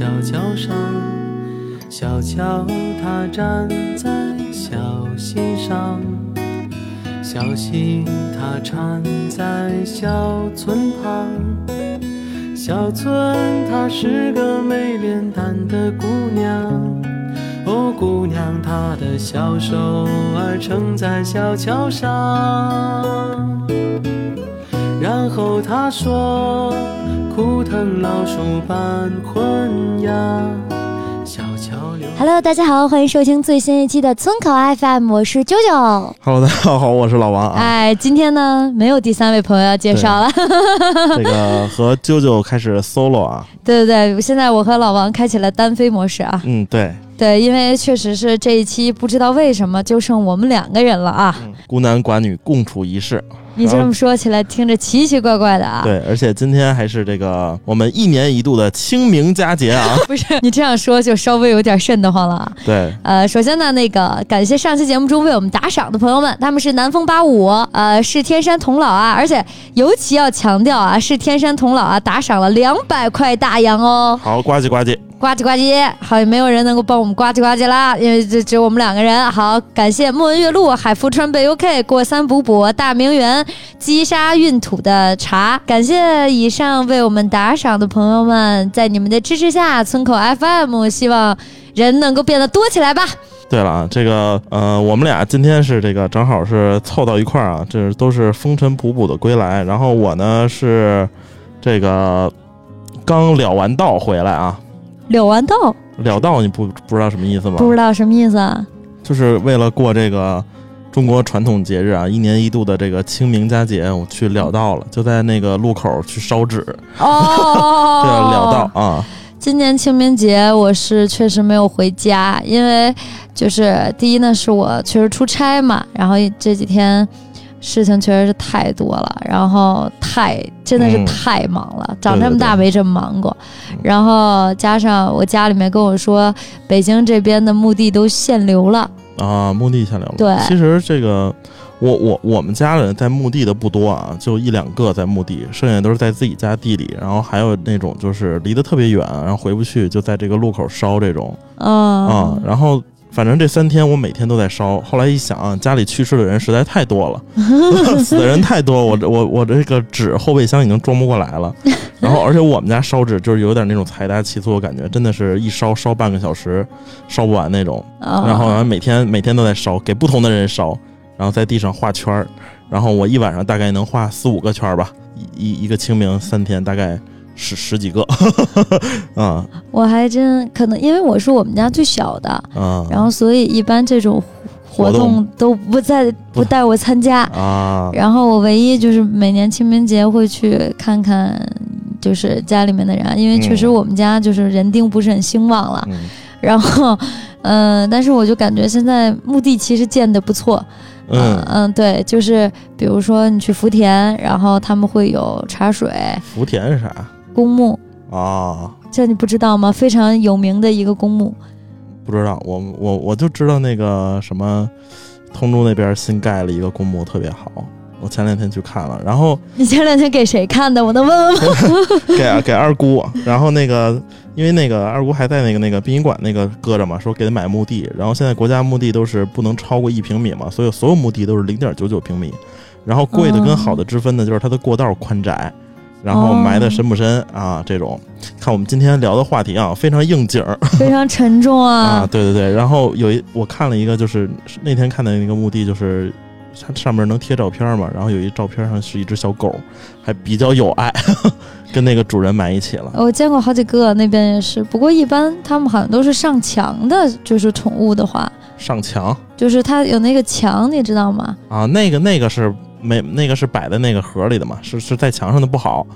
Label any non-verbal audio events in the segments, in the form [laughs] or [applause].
小桥上，小桥它站在小溪上。小溪它缠在小村旁，小村她是个没脸蛋的姑娘，哦，姑娘她的小手儿撑在小桥上，然后她说：枯藤老树伴昏鸦。小桥流。Hello，大家好，欢迎收听最新一期的村口 FM，我是九九。Hello，大家好，我是老王啊。哎，今天呢没有第三位朋友要介绍了，[laughs] 这个和啾啾开始 solo 啊。对对对，现在我和老王开启了单飞模式啊。嗯，对，对，因为确实是这一期不知道为什么就剩我们两个人了啊。孤男寡女共处一室。你这么说起来听着奇奇怪怪的啊。对，而且今天还是这个我们一年一度的清明佳节啊。[laughs] 不是你这样说就稍微有点瘆得慌了啊。对，呃，首先呢，那个感谢上期节目中为我们打赏的朋友们，他们是南风八五，呃，是天山童姥啊，而且尤其要强调啊，是天山童姥啊，打赏了两百块大洋哦，好，呱唧呱唧。呱唧呱唧，好，也没有人能够帮我们呱唧呱唧啦，因为这只有我们两个人。好，感谢莫文月露、海富川贝 UK、过三补补、大明园、积沙运土的茶，感谢以上为我们打赏的朋友们，在你们的支持下，村口 FM 希望人能够变得多起来吧。对了啊，这个呃，我们俩今天是这个正好是凑到一块儿啊，这都是风尘仆仆的归来。然后我呢是这个刚了完道回来啊，柳完道了道你不不知道什么意思吗？不知道什么意思啊？就是为了过这个中国传统节日啊，一年一度的这个清明佳节，我去了道了，就在那个路口去烧纸，哦，[laughs] 对，了道啊，今年清明节我是确实没有回家，因为就是第一呢是我确实出差嘛，然后这几天事情确实是太多了，然后太真的是嗯太忙了，长这么大没这么忙过嗯，然后加上我家里面跟我说，北京这边的墓地都限流了，啊，墓地限流了。对其实这个，我我我们家人在墓地的不多啊，就一两个在墓地，剩下都是在自己家地里。然后还有那种就是离得特别远，然后回不去，就在这个路口烧这种嗯，啊。然后反正这三天我每天都在烧。后来一想，家里去世的人实在太多了，[laughs] 死的人太多，我这我我这个纸后备箱已经装不过来了。然后而且我们家烧纸就是有点那种财大气粗的感觉，真的是一烧烧半个小时，烧不完那种。哦然后然后每天每天都在烧，给不同的人烧，然后在地上画圈儿，然后我一晚上大概能画四五个圈儿吧，一一一个清明三天大概十十几个，[laughs] 啊我还真可能因为我是我们家最小的，啊，然后所以一般这种活活动动都不在不带我参加。啊 [laughs] 然后我唯一就是每年清明节会去看看，就是家里面的人，因为确实嗯我们家就是人丁不是很兴旺了。嗯 [laughs] 然后，嗯、但是我就感觉现在墓地其实建的不错。嗯，嗯，对，就是比如说你去福田，然后他们会有茶水、福田是啥公墓，啊？这你不知道吗？非常有名的一个公墓。不知道，我我我就知道那个什么，通州那边新盖了一个公墓，特别好。我前两天去看了，然后你前两天给谁看的？我能问问吗？[laughs] 给给二姑，然后那个因为那个二姑还在那个那个殡仪馆那个搁着嘛，说给她买墓地，然后现在国家墓地都是不能超过一平米嘛，所以所有墓地都是零点九九平米，然后贵的跟哦好的之分呢，就是它的过道宽窄，然后埋的深不深啊，这种。看我们今天聊的话题啊，非常应景儿非常沉重啊，[laughs] 啊。对对对。然后有一我看了一个，就是那天看的那个墓地，就是它上面能贴照片嘛，然后有一照片上是一只小狗，还比较有爱，[laughs] 跟那个主人埋一起了。我见过好几个，那边也是。不过一般他们好像都是上墙的，就是宠物的话，上墙就是它有那个墙，你知道吗？啊，那个那个是没那个是摆在那个盒里的嘛，是是在墙上的不好，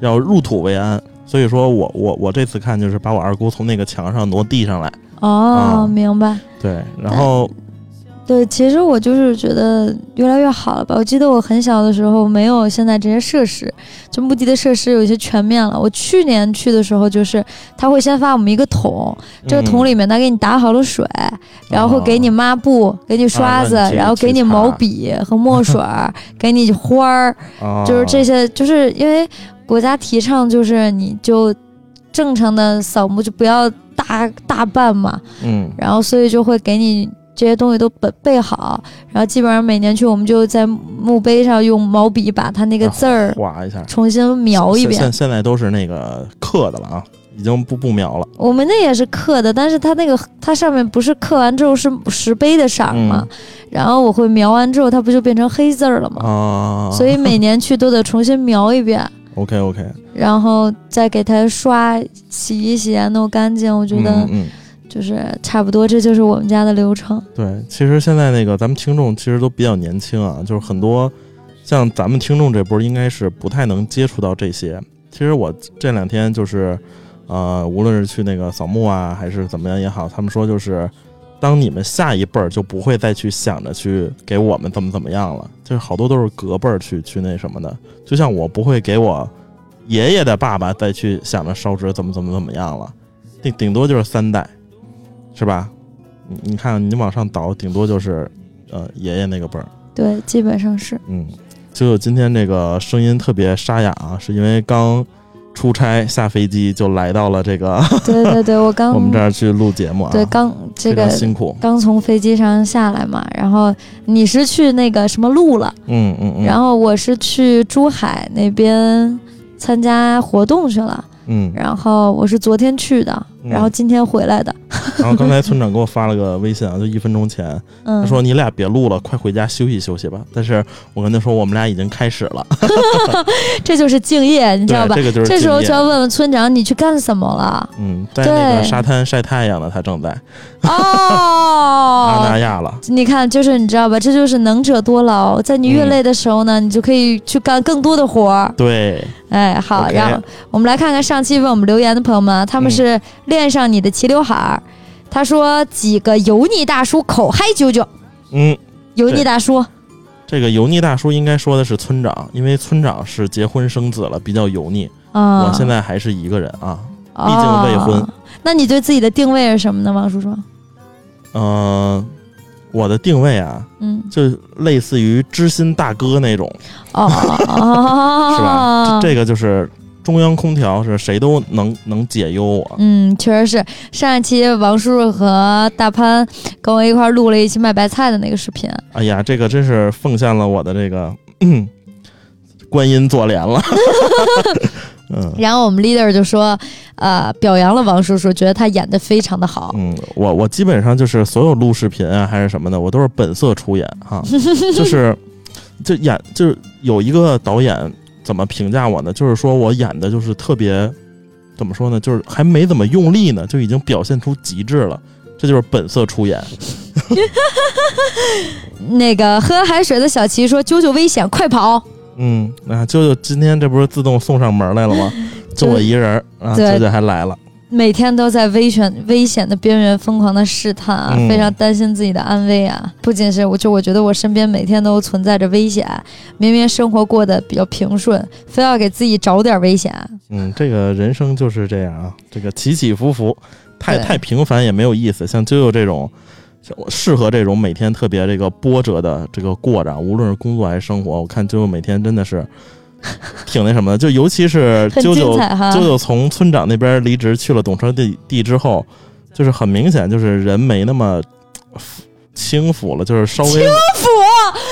要入土为安。所以说我我我这次看就是把我二姑从那个墙上挪地上来，哦，啊明白。对，然后对，其实我就是觉得越来越好了吧。我记得我很小的时候没有现在这些设施，就墓地的设施有一些全面了。我去年去的时候，就是他会先发我们一个桶，这个桶里里面他给你打好了水，然后会给你抹布，给你刷子，然后给你毛笔和墨 [laughs] 水儿，给你花儿，就是这些，就是因为国家提倡就是你就正常的扫墓就不要大大办嘛，嗯。然后所以就会给你这些东西都备备好，然后基本上每年去我们就在墓碑上用毛笔把它那个字儿画一下，重新描一遍现现。现在都是那个刻的了啊，已经不不描了。我们那也是刻的，但是它那个它上面不是刻完之后是石碑的色儿嘛，然后我会描完之后它不就变成黑字儿了吗？啊，所以每年去都得重新描一遍。OK OK，然后再给它刷、洗一洗啊，弄干净。我觉得嗯嗯，就是差不多，这就是我们家的流程。对，其实现在那个咱们听众其实都比较年轻啊，就是很多像咱们听众这波应该是不太能接触到这些。其实我这两天就是，呃，无论是去那个扫墓啊，还是怎么样也好，他们说就是，当你们下一辈儿就不会再去想着去给我们怎么怎么样了，就是好多都是隔辈儿去去那什么的。就像我不会给我爷爷的爸爸再去想着烧纸怎么怎么怎么样了，顶顶多就是三代，是吧？你你看，你往上倒，顶多就是呃爷爷那个辈儿。对，基本上是。嗯，就今天这个声音特别沙哑啊，是因为刚出差下飞机就来到了这个对对对，我刚 [laughs] 我们这儿去录节目啊，对刚这个辛苦。刚从飞机上下来嘛，然后你是去那个什么路了，嗯嗯嗯，然后我是去珠海那边参加活动去了，嗯，然后我是昨天去的，嗯然后今天回来的。[laughs] 然后刚才村长给我发了个微信啊，就一分钟前，嗯，他说你俩别录了，快回家休息休息吧。但是我跟他说我们俩已经开始了，[laughs] 这就是敬业，你知道，吧？这个就是这时候就要问问村长，你去干什么了？嗯，在那个对沙滩晒太阳呢，他正在阿那哦，亚了。你看，就是你知道吧？这就是能者多劳，在你越嗯累的时候呢，你就可以去干更多的活儿。对，哎，好然后我们来看看上期为我们留言的朋友们啊，他们嗯是恋上你的齐刘海儿。他说几个油腻大叔口嗨啾啾，嗯，油腻大叔，这个油腻大叔应该说的是村长，因为村长是结婚生子了，比较油腻。啊，我现在还是一个人啊，毕毕竟未婚。那你对自己的定位是什么呢，王叔叔？嗯、我的定位啊，嗯，就类似于知心大哥那种，哦哦，[laughs] 是吧？这个就是中央空调，是谁都能能解忧我。嗯，确实是。上一期王叔叔和大潘跟我一块录了一期卖白菜的那个视频，哎呀，这个真是奉献了我的这个、嗯、观音坐莲了。[laughs] 嗯然后我们 leader 就说，呃，表扬了王叔叔，觉得他演的非常的好。嗯，我我基本上就是所有录视频啊还是什么的，我都是本色出演哈，[laughs] 就是就演就是有一个导演怎么评价我呢？就是说我演的就是特别怎么说呢？就是还没怎么用力呢，就已经表现出极致了，这就是本色出演。[laughs] 那个喝海水的小齐说：“啾啾危险，快跑嗯，啊，舅舅今天这不是自动送上门来了吗？[laughs] 就我一人儿啊，对舅舅还来了。！”每天都在危险危险的边缘疯狂的试探啊，嗯非常担心自己的安危啊。不仅是我，就我觉得我身边每天都存在着危险，明明生活过得比较平顺，非要给自己找点危险。嗯，这个人生就是这样啊，这个起起伏伏，太太平凡也没有意思。像啾啾这种，适合这种每天特别这个波折的这个过着，无论是工作还是生活，我看啾啾每天真的是 [laughs] 挺那什么的。就尤其是啾啾啾啾从村长那边离职去了懂车帝帝之后，就是很明显就是人没那么轻浮了，就是稍微轻浮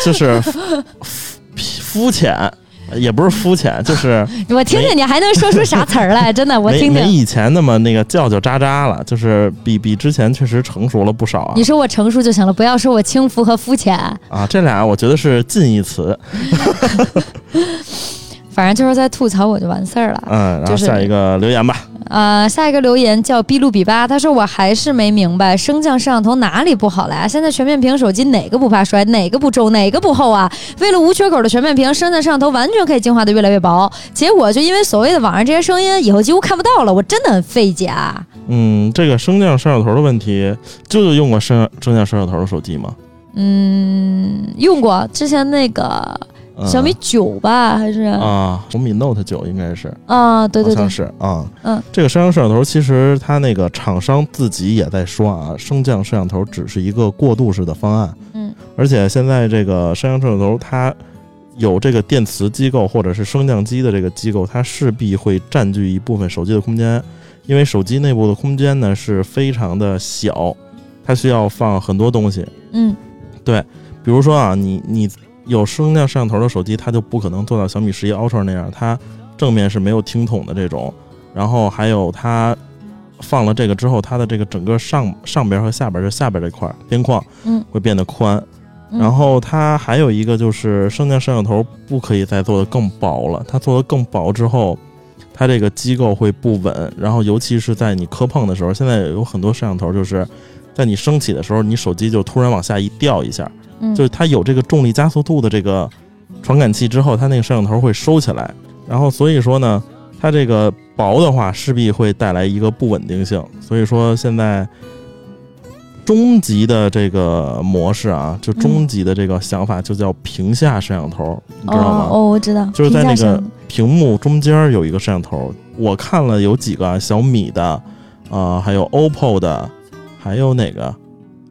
就是肤浅，也不是肤浅，就是 [laughs] 我听听你还能说出啥词儿来？真的，我没听听。没以前那么那个叫叫喳喳了，就是比比之前确实成熟了不少啊你说我成熟就行了，不要说我轻浮和肤浅。啊！这俩我觉得是近义词，[laughs] 反正就是在吐槽我就完事儿了。嗯，然后下一个留言吧，呃，下一个留言叫比路比巴，他说我还是没明白升降摄像头哪里不好了呀？现在全面屏手机哪个不怕摔，哪个不重，哪个不厚啊？为了无缺口的全面屏，升降摄像头完全可以进化的越来越薄，结果就因为所谓的网上这些声音，以后几乎看不到了，我真的很费解啊。嗯，这个升降摄像头的问题，舅舅用过升升降摄像头的手机吗？嗯，用过之前那个嗯小米九吧，还是？啊，红米 Note 九应该是，啊？对对对好像，是啊，嗯，这个升降摄像头其实它那个厂商自己也在说啊，升降摄像头只是一个过渡式的方案，嗯，而且现在这个升降摄像头它有这个电磁机构或者是升降机的这个机构，它势必会占据一部分手机的空间，因为手机内部的空间呢是非常的小，它需要放很多东西，嗯。对比如说啊，你你有升降摄像头的手机，它就不可能做到小米十一 Ultra 那样，它正面是没有听筒的这种，然后还有它放了这个之后，它的这个整个上上边和下边，就下边这块儿边框，嗯，会变得宽。嗯然后它还有一个就是升降摄像头不可以再做的更薄了，它做的更薄之后，它这个机构会不稳，然后尤其是在你磕碰的时候，现在有很多摄像头就是在你升起的时候，你手机就突然往下一掉一下。嗯，就是它有这个重力加速度的这个传感器之后，它那个摄像头会收起来，然后所以说呢，它这个薄的话势必会带来一个不稳定性，所以说现在终极的这个模式啊，就终极的这个想法就叫屏下摄像头，你知道吗？哦哦，我知道，就是在那个屏幕中间有一个摄像头，我看了有几个啊小米的，呃，还有 OPPO 的，还有哪个？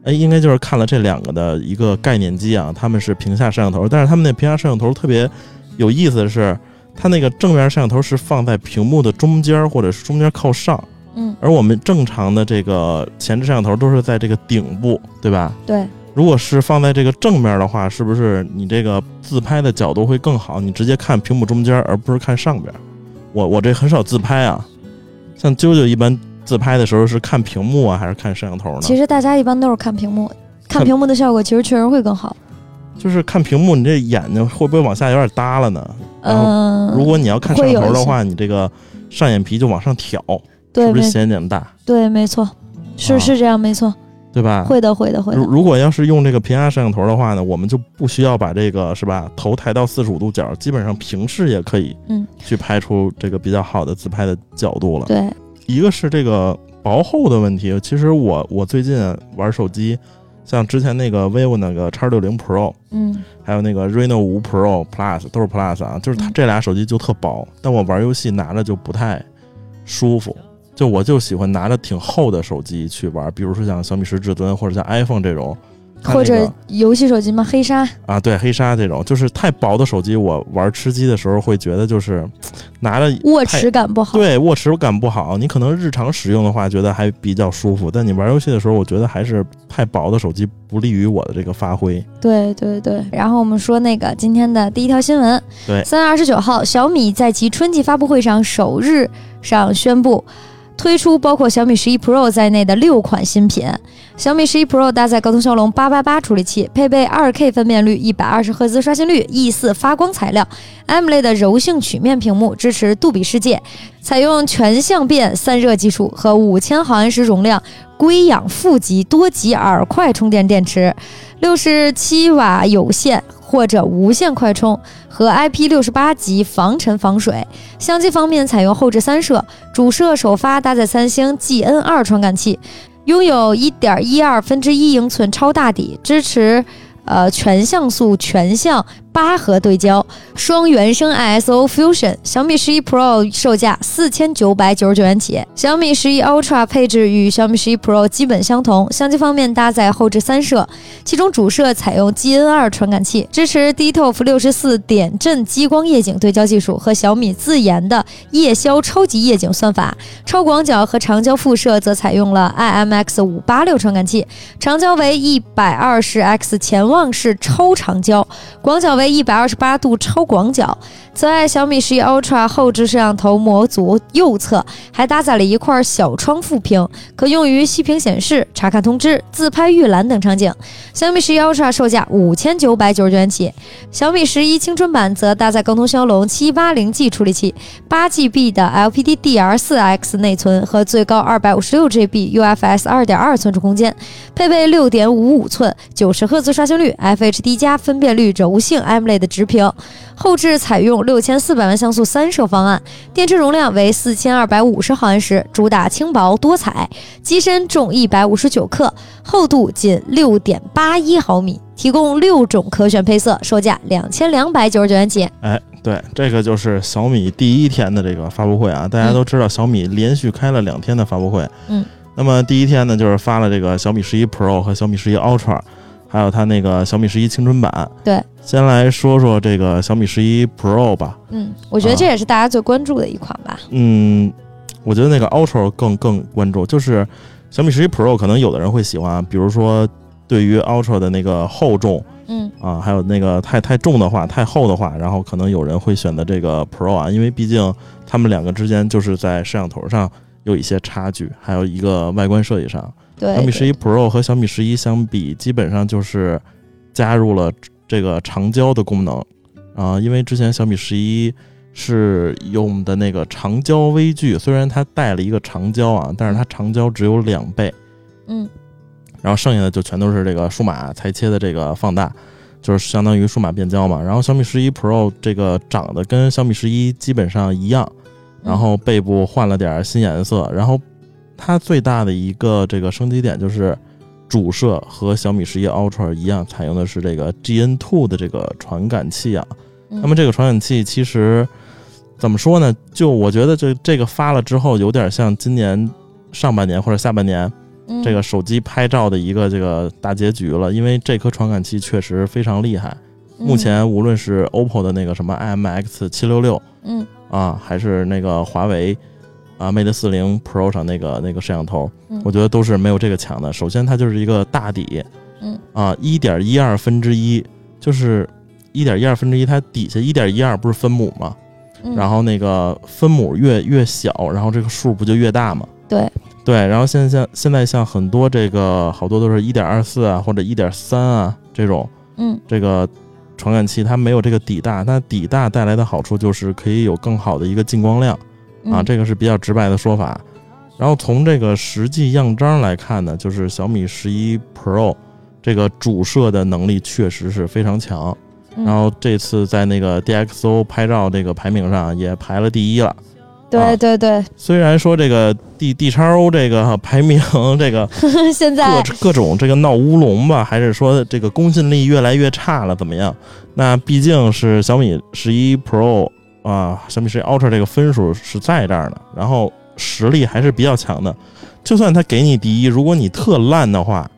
哎，应该就是看了这两个的一个概念机啊，他们是屏下摄像头，但是他们那屏下摄像头特别有意思的是，它那个正面摄像头是放在屏幕的中间或者是中间靠上，嗯，而我们正常的这个前置摄像头都是在这个顶部，对吧？对，如果是放在这个正面的话，是不是你这个自拍的角度会更好？你直接看屏幕中间，而不是看上边。我我这很少自拍啊，像啾啾一般自拍的时候是看屏幕啊，还是看摄像头呢？其实大家一般都是看屏幕，看看屏幕的效果其实确实会更好。就是看屏幕，你这眼睛会不会往下有点耷了呢？然后嗯，如果你要看摄像头的话，你这个上眼皮就往上挑，对是不是显眼大？对，没错，是啊是这样，没错，对吧？会的，会的，会的。如如果要是用这个平压摄像头的话呢，我们就不需要把这个是吧头抬到四十五度角，基本上平视也可以，嗯，去拍出这个比较好的自拍的角度了。对，一个是这个薄厚的问题，其实我我最近玩手机，像之前那个 vivo 那个叉六零 Pro，嗯还有那个 Reno 五 Pro Plus 都是 Plus 啊，就是它嗯这俩手机就特薄，但我玩游戏拿着就不太舒服。就我就喜欢拿着挺厚的手机去玩，比如说像小米十至尊或者像 iPhone 这种，或者游戏手机吗，黑鲨，啊，对黑鲨这种，就是太薄的手机，我玩吃鸡的时候会觉得就是拿着握持感不好。对握持感不好。你可能日常使用的话，觉得还比较舒服，但你玩游戏的时候，我觉得还是太薄的手机不利于我的这个发挥。对对对，然后我们说那个今天的第一条新闻，对三月二十九号，小米在其春季发布会上首日上宣布。推出包括小米十一 Pro 在内的六款新品。小米十一 Pro 搭载高通骁龙八八八处理器，配备二 K 分辨率、一百二十赫兹刷新率、E 四发光材料、AMOLED 的柔性曲面屏幕，支持杜比世界，采用全相变散热技术和五千毫安时容量硅氧负极多极耳快充电电池，六十七瓦有线或者无线快充和 IP 六十八级防尘防水。相机方面采用后置三摄，主摄首发搭载三星 GN 二传感器，拥有一点一二分之一英寸超大底，支持呃全像素全像八核对焦，双原生 ISO Fusion。小米十一 Pro 售价四千九百九十九元起，小米十一 Ultra 配置与小米十一 Pro 基本相同。相机方面搭载后置三摄，其中主摄采用 GN 二传感器，支持 DToF 六十四点阵激光夜景对焦技术和小米自研的夜宵超级夜景算法。超广角和长焦副摄则采用了 IMX 五八六传感器，长焦为一百二十 x 潜望式超长焦，广角为为一百二十八度超广角。此外，小米十一 Ultra 后置摄像头模组右侧还搭载了一块小窗副屏，可用于息屏显示、查看通知、自拍预览等场景。小米十一 Ultra 售价五千九百九十九元起，小米十一青春版则搭载高通骁龙七八零 G 处理器，八 GB 的 LPDDR4X 内存和最高二百五十六 GB UFS 二点二存储空间，配备六点五五寸九十赫兹刷新率、FHD 加分辨率柔性 AMOLED 直屏，后置采用六千四百万像素三摄方案，电池容量为四千二百五十毫安时，主打轻薄多彩，机身重一百五十九克，厚度仅六点八一毫米，提供六种可选配色，售价两千两百九十九元起。哎，对，这个就是小米第一天的这个发布会啊。大家都知道，小米连续开了两天的发布会。嗯。那么第一天呢，就是发了这个小米十一 Pro 和小米十一 Ultra，还有它那个小米十一青春版。对。先来说说这个小米十一 Pro 吧。嗯，我觉得这也是大家最关注的一款吧。嗯，我觉得那个 Ultra 更更关注，就是小米十一 Pro 可能有的人会喜欢，比如说对于 Ultra 的那个厚重。嗯啊，还有那个太太重的话，太厚的话，然后可能有人会选择这个 Pro 啊，因为毕竟他们两个之间就是在摄像头上有一些差距，还有一个外观设计上。对，小米十一 Pro 和小米十一相比，基本上就是加入了这个长焦的功能啊，因为之前小米十一是用的那个长焦微距，虽然它带了一个长焦啊，但是它长焦只有两倍。嗯。然后剩下的就全都是这个数码裁切的这个放大，就是相当于数码变焦嘛。然后小米十一 Pro 这个长得跟小米十一基本上一样，然后背部换了点新颜色。然后它最大的一个这个升级点就是主摄和小米十一 Ultra 一样，采用的是这个 GN2 的这个传感器啊。那么这个传感器其实怎么说呢？就我觉得这这个发了之后，有点像今年上半年或者下半年。这个手机拍照的一个这个大结局了，因为这颗传感器确实非常厉害。目前无论是 OPPO 的那个什么 IMX 七六六，嗯啊，还是那个华为啊 Mate 四零 Pro 上那个那个摄像头，我觉得都是没有这个强的。首先，它就是一个大底，嗯啊，一点一二分之一，就是一点一二分之一，它底下一点一二不是分母吗？然后那个分母越越小，然后这个数不就越大吗？对。对，然后现在像现在像很多这个好多都是一点二四啊或者一点三啊这种，嗯，这个传感器它没有这个底大，那底大带来的好处就是可以有更好的一个进光量啊，这个是比较直白的说法。然后从这个实际样张来看呢，就是小米十一 Pro 这个主摄的能力确实是非常强，然后这次在那个 DxO 拍照这个排名上也排了第一了。对对对，虽然说这个 D D 叉 O 这个 [laughs] 排名这个 [laughs] 现在各各种这个闹乌龙吧，还是说这个公信力越来越差了，怎么样？那毕竟是小米十一 Pro 啊，小米十一 Ultra 这个分数是在这儿的，然后实力还是比较强的。就算他给你第一，如果你特烂的话。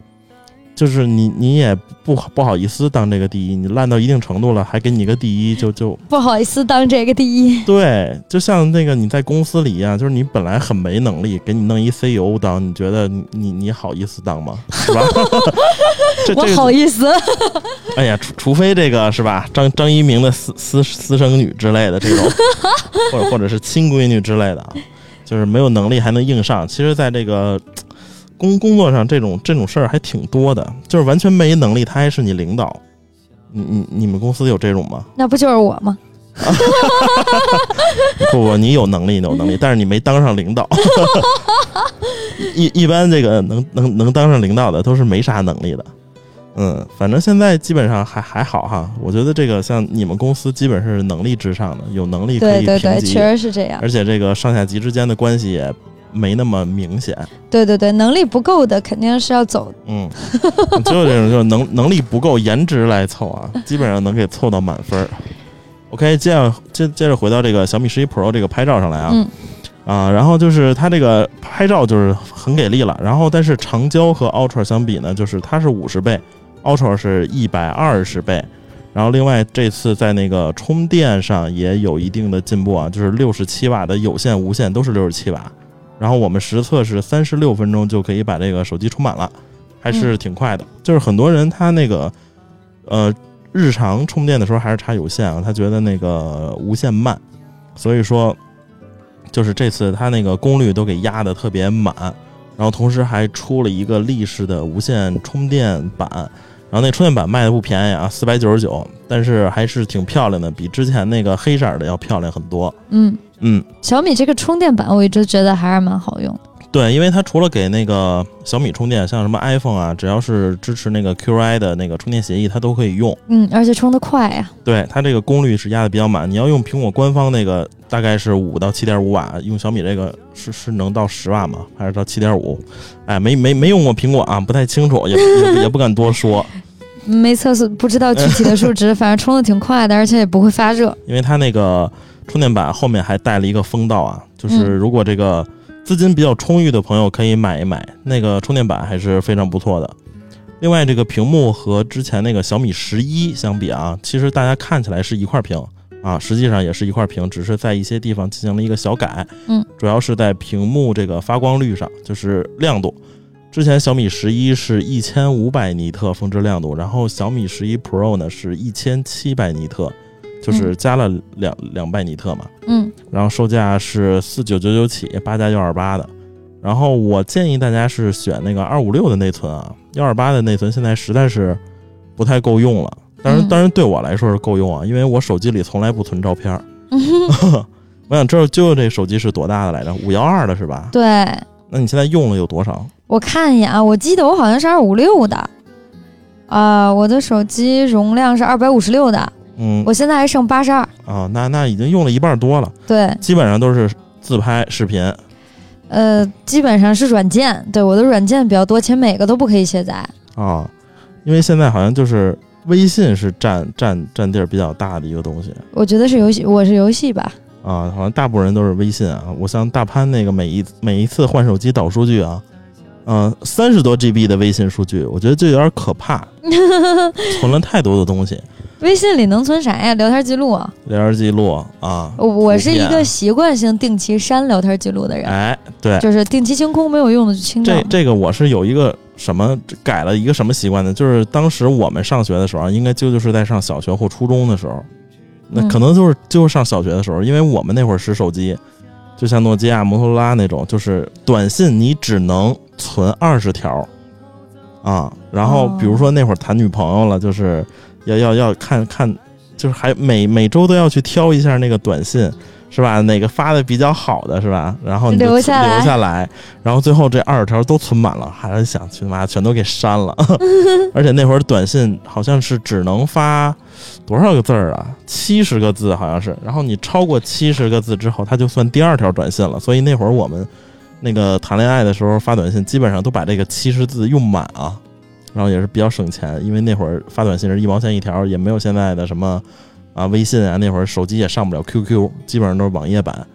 就是你，你也不不好意思当这个第一，你烂到一定程度了，还给你个第一，就就不好意思当这个第一。对，就像那个你在公司里一样，就是你本来很没能力，给你弄一 CEO 当，你觉得你你你好意思当吗？是吧？[laughs] 我好意思。哎呀，除除非这个是吧？张张一鸣的私私私生女之类的这种，或者或者是亲闺女之类的，就是没有能力还能硬上。其实，在这个。工工作上这种这种事儿还挺多的，就是完全没能力，他还是你领导。你你你们公司有这种吗？那不就是我吗？[laughs] 不不，你有能力有能力，但是你没当上领导。[laughs] 一一般这个能能能当上领导的都是没啥能力的。嗯，反正现在基本上还还好哈。我觉得这个像你们公司基本是能力至上的，有能力可以对对对，确实是这样。而且这个上下级之间的关系也。没那么明显，对对对，能力不够的肯定是要走。嗯，就这种就是能 [laughs] 能力不够，颜值来凑啊，基本上能给凑到满分。OK，接着接接着回到这个小米十一 Pro 这个拍照上来啊，嗯啊，然后就是它这个拍照就是很给力了，然后但是长焦和 Ultra 相比呢，就是它是五十倍，Ultra 是一百二十倍，然后另外这次在那个充电上也有一定的进步啊，就是六十七瓦的有线、无线都是六十七瓦。然后我们实测是三十六分钟就可以把这个手机充满了，还是挺快的。就是很多人他那个，呃，日常充电的时候还是插有线啊，他觉得那个无线慢，所以说就是这次他那个功率都给压的特别满，然后同时还出了一个立式的无线充电板，然后那充电板卖的不便宜啊，四百九十九，但是还是挺漂亮的，比之前那个黑色儿的要漂亮很多。嗯，嗯，小米这个充电板我一直觉得还是蛮好用的。对，因为它除了给那个小米充电，像什么 iPhone 啊，只要是支持那个 QI 的那个充电协议，它都可以用。嗯，而且充的快呀。对，它这个功率是压的比较满。你要用苹果官方那个，大概是五到七点五瓦，用小米这个是是能到十瓦吗？还是到七点五？哎，没没没用过苹果啊，不太清楚，也也也不敢多说，没测试，不知道具体的数值，[laughs] 反正充的挺快的，而且也不会发热。因为它那个充电板后面还带了一个风道啊，就是嗯如果这个资金比较充裕的朋友可以买一买，那个充电板还是非常不错的。另外，这个屏幕和之前那个小米十一相比啊，其实大家看起来是一块屏啊，实际上也是一块屏，只是在一些地方进行了一个小改。嗯，主要是在屏幕这个发光率上，就是亮度。之前小米十一是一千五百尼特峰值亮度，然后小米十一 Pro 呢是一千七百尼特，就是加了两两百尼特嘛。嗯然后售价是四九九九起，八加幺二八的。然后我建议大家是选那个二五六的内存啊，幺二八的内存现在实在是不太够用了。当然，嗯当然对我来说是够用啊，因为我手机里从来不存照片儿。[laughs] 嗯，我想知道舅舅这手机是多大的来着？五幺二的是吧？对那你现在用了有多少？我看一眼啊，我记得我好像是二五六的。啊、我的手机容量是二百五十六的，嗯我现在还剩八十二。啊，那那已经用了一半多了，对，基本上都是自拍视频。呃，基本上是软件，对我的软件比较多，且每个都不可以卸载。啊，因为现在好像就是微信是占占占地儿比较大的一个东西我觉得是游戏，我是游戏吧。啊，好像大部分人都是微信啊。我像大潘那个每一每一次换手机导数据啊，嗯、三十多 GB 的微信数据，我觉得就有点可怕，[laughs] 存了太多的东西，微信里能存啥呀？聊天记录啊。聊天记录啊，我我是一个习惯性定期删聊天记录的人，哎，对，就是定期清空，没有用的就清掉这。这个我是有一个什么改了一个什么习惯呢？就是当时我们上学的时候，应该就就是在上小学或初中的时候，那嗯可能就是就是上小学的时候，因为我们那会儿使手机，就像诺基亚、摩托罗拉那种，就是短信你只能存二十条啊。然后哦比如说那会儿谈女朋友了，就是要要要看看，就是还每每周都要去挑一下那个短信。是吧？哪个发的比较好的是吧？然后你就留下来留下来，然后最后这二十条都存满了，还是想去妈全都给删了。[laughs] 而且那会儿短信好像是只能发多少个字儿啊？七十个字好像是。然后你超过七十个字之后，它就算第二条短信了。所以那会儿我们那个谈恋爱的时候发短信，基本上都把这个七十字用满啊。然后也是比较省钱，因为那会儿发短信是一毛钱一条，也没有现在的什么啊微信啊，那会儿手机也上不了 QQ，基本上都是网页版。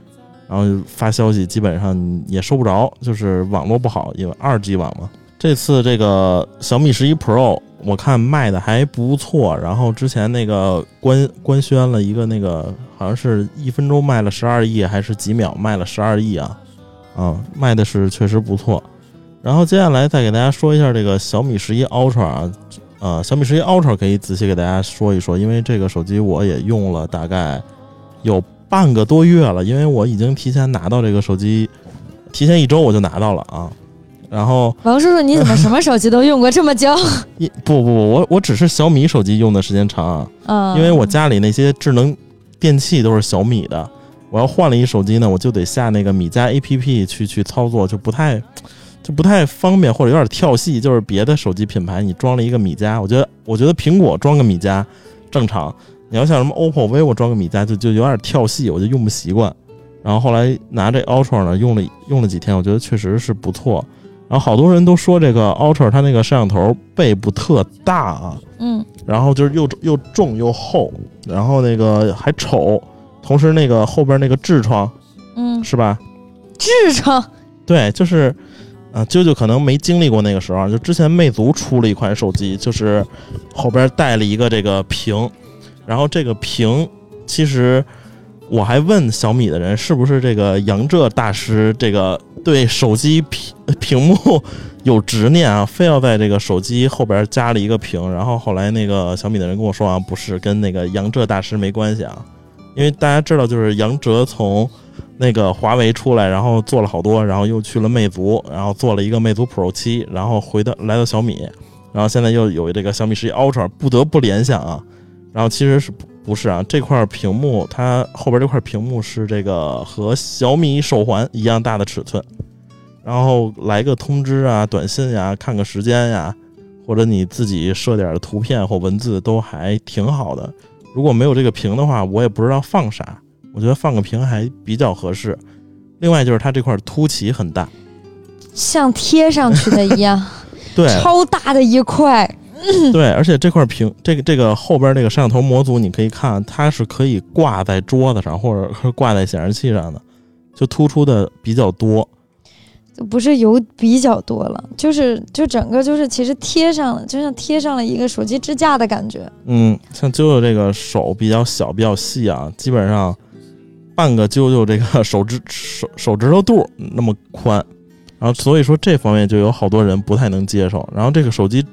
然后发消息基本上也收不着，就是网络不好，因为二 G 网嘛。这次这个小米十一 Pro 我看卖的还不错，然后之前那个官官宣了一个那个好像是一分钟卖了十二亿，还是几秒卖了十二亿啊？啊，卖的是确实不错。然后接下来再给大家说一下这个小米十一 Ultra 啊，呃，小米十一 Ultra 可以仔细给大家说一说，因为这个手机我也用了大概有半个多月了，因为我已经提前拿到这个手机，提前一周我就拿到了啊。然后王叔叔，你怎么什么手机都用过这么久？[laughs] 一不不不，我我只是小米手机用的时间长啊，嗯，因为我家里那些智能电器都是小米的，我要换了一手机呢，我就得下那个米家 APP 去去操作，就不太就不太方便，或者有点跳戏。就是别的手机品牌你装了一个米家，我觉得我觉得苹果装个米家正常，你要像什么 OPPO、vivo 装个米家就就有点跳戏，我就用不习惯。然后后来拿这 Ultra 呢，用了用了几天，我觉得确实是不错。然后好多人都说这个 Ultra 它那个摄像头背部特大啊，嗯，然后就是又又重又厚，然后那个还丑，同时那个后边那个痔疮嗯，是吧？痔疮，对，就是，啊，啾啾可能没经历过那个时候啊，就之前魅族出了一款手机，就是后边带了一个这个屏，然后这个屏其实我还问小米的人是不是这个杨浙大师这个对手机屏屏幕有执念啊，非要在这个手机后边加了一个屏。然后后来那个小米的人跟我说啊，不是跟那个杨浙大师没关系啊，因为大家知道，就是杨哲从那个华为出来，然后做了好多，然后又去了魅族，然后做了一个魅族 Pro 七，然后回到来到小米，然后现在又有这个小米十一 Ultra，不得不联想啊。然后其实是不不是啊？这块屏幕它后边这块屏幕是这个和小米手环一样大的尺寸，然后来个通知啊、短信呀、看个时间呀，或者你自己设点图片或文字都还挺好的。如果没有这个屏的话，我也不知道放啥。我觉得放个屏还比较合适。另外就是它这块凸起很大，像贴上去的一样，[laughs] 对超大的一块。[laughs] 对，而且这块屏这个这个后边这个摄像头模组，你可以看它是可以挂在桌子上或者是挂在显示器上的，就突出的比较多。不是有比较多了，就是就整个就是其实贴上了，就像贴上了一个手机支架的感觉。嗯，像啾啾这个手比较小比较细啊，基本上半个啾啾这个手指 [laughs] 手手指头肚那么宽，然后所以说这方面就有好多人不太能接受。然后这个手机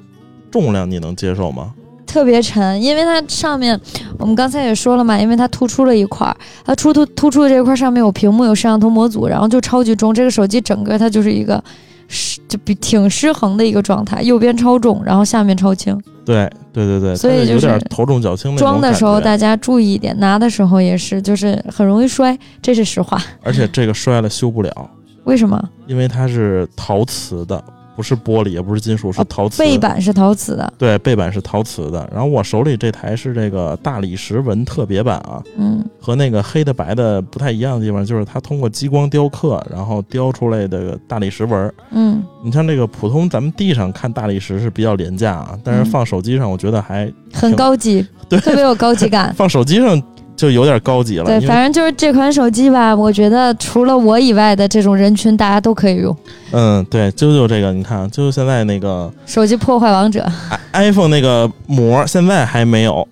重量你能接受吗？特别沉，因为它上面我们刚才也说了嘛，因为它突出了一块儿，它突突突出的这块上面有屏幕，有摄像头模组，然后就超级重。这个手机整个它就是一个失就比挺失衡的一个状态，右边超重，然后下面超轻。对对对对，所以就是头重脚轻装的时候大家注意一点，拿的时候也是，就是很容易摔，这是实话。而且这个摔了修不了，为什么？因为它是陶瓷的，不是玻璃，也不是金属，是哦陶瓷。背板是陶瓷的，对背板是陶瓷的。然后我手里这台是这个大理石纹特别版啊，嗯，和那个黑的白的不太一样的地方，就是它通过激光雕刻，然后雕出来的大理石纹儿。嗯，你像这个普通咱们地上看大理石是比较廉价啊，但是嗯放手机上我觉得还很高级，对特别有高级感。[laughs] 放手机上就有点高级了。对，反正就是这款手机吧，我觉得除了我以外的这种人群，大家都可以用。嗯，对，啾啾这个你看，啾啾现在那个手机破坏王者 iPhone 那个膜现在还没有，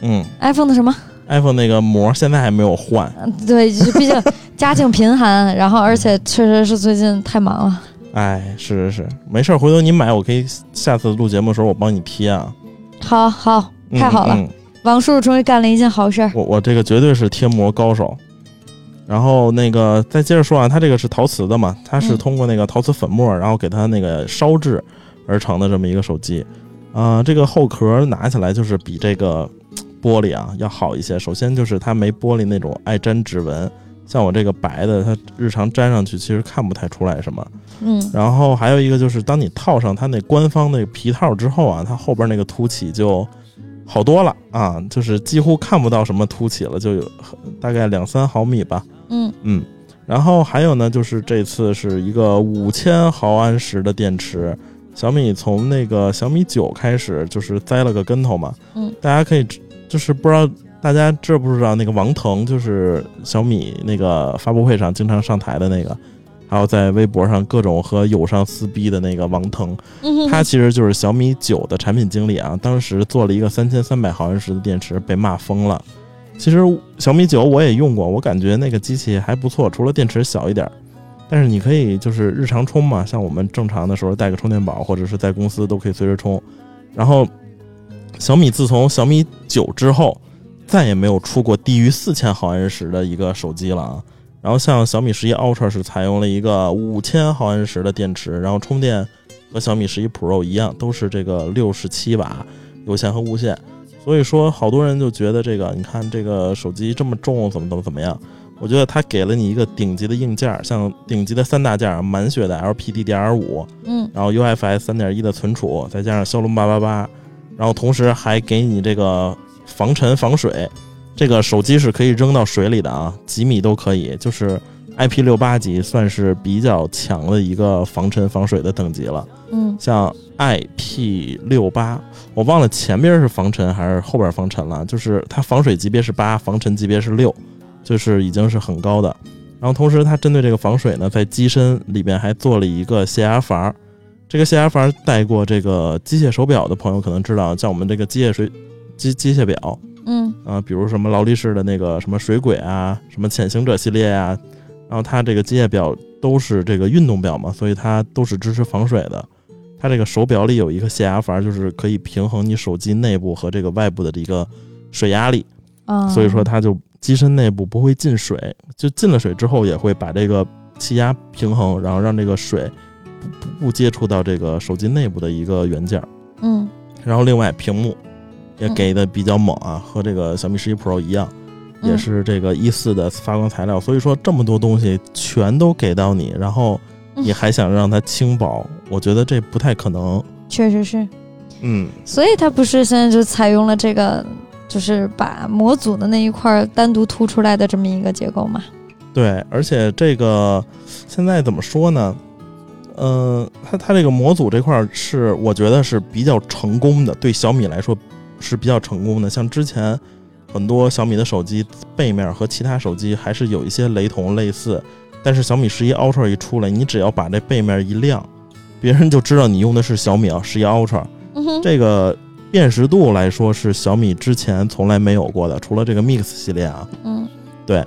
嗯，iPhone 的什么？，iPhone 那个膜现在还没有换。嗯对，就毕竟 [laughs] 家境贫寒，然后而且确实是最近太忙了。哎，是是是，没事儿，回头你买，我可以下次录节目的时候我帮你贴啊。好好，嗯太好了，嗯王叔叔终于干了一件好事儿。我我这个绝对是贴膜高手。然后那个再接着说啊，它这个是陶瓷的嘛，它是嗯通过那个陶瓷粉末，然后给它那个烧制而成的这么一个手机。啊、这个后壳拿起来就是比这个玻璃啊要好一些。首先就是它没玻璃那种爱粘指纹，像我这个白的，它日常粘上去其实看不太出来什么。嗯，然后还有一个就是，当你套上它那官方那个皮套之后啊，它后边那个凸起就好多了啊，就是几乎看不到什么凸起了，就有大概两三毫米吧。嗯嗯，然后还有呢，就是这次是一个五千毫安时的电池。小米从那个小米九开始就是栽了个跟头嘛，嗯，大家可以就是不知道大家知不知道那个王腾就是小米那个发布会上经常上台的那个，还有在微博上各种和友商撕逼的那个王腾，嗯他其实就是小米九的产品经理啊，当时做了一个三千三百毫安时的电池，被骂疯了。其实小米九我也用过，我感觉那个机器还不错，除了电池小一点儿，但是你可以就是日常充嘛，像我们正常的时候带个充电宝，或者是在公司都可以随时充。然后小米自从小米九之后，再也没有出过低于四千毫安时的一个手机了啊。然后像小米十一 Ultra 是采用了一个五千毫安时的电池，然后充电和小米十一 Pro 一样，都是这个六十七瓦有线和无线。所以说，好多人就觉得这个，你看这个手机这么重，怎么怎么怎么样？我觉得它给了你一个顶级的硬件，像顶级的三大件，满血的 LPDDR5，嗯然后 UFS 三点一的存储，再加上骁龙八八八，然后同时还给你这个防尘防水，这个手机是可以扔到水里的啊，几米都可以，就是 IP 六八级算是比较强的一个防尘防水的等级了。嗯像 IP 六八，我忘了前边是防尘还是后边防尘了，就是它防水级别是八，防尘级别是六，就是已经是很高的。然后同时它针对这个防水呢，在机身里边还做了一个泄压阀。这个泄压阀带过这个机械手表的朋友可能知道，像我们这个机械水机机械表嗯啊、比如什么劳力士的那个什么水鬼啊，什么潜行者系列啊、然后它这个机械表都是这个运动表嘛，所以它都是支持防水的。它这个手表里有一个泄压阀，就是可以平衡你手机内部和这个外部的一个水压力，啊，所以说它就机身内部不会进水，就进了水之后也会把这个气压平衡，然后让这个水不不不接触到这个手机内部的一个元件儿。嗯然后另外屏幕也嗯给的比较猛啊，和这个小米十一 Pro 一样，也嗯是这个一四的发光材料。所以说这么多东西全都给到你，然后你还想让它轻薄，我觉得这不太可能。确实是，嗯，所以它不是现在就采用了这个，就是把模组的那一块儿单独凸出来的这么一个结构嘛。对，而且这个现在怎么说呢？嗯、它它这个模组这块儿是我觉得是比较成功的，对小米来说是比较成功的。像之前很多小米的手机背面和其他手机还是有一些雷同类似，但是小米十一 Ultra 一出来，你只要把这背面一亮，别人就知道你用的是小米啊十一 Ultra。嗯，这个辨识度来说是小米之前从来没有过的，除了这个 Mix 系列啊。嗯对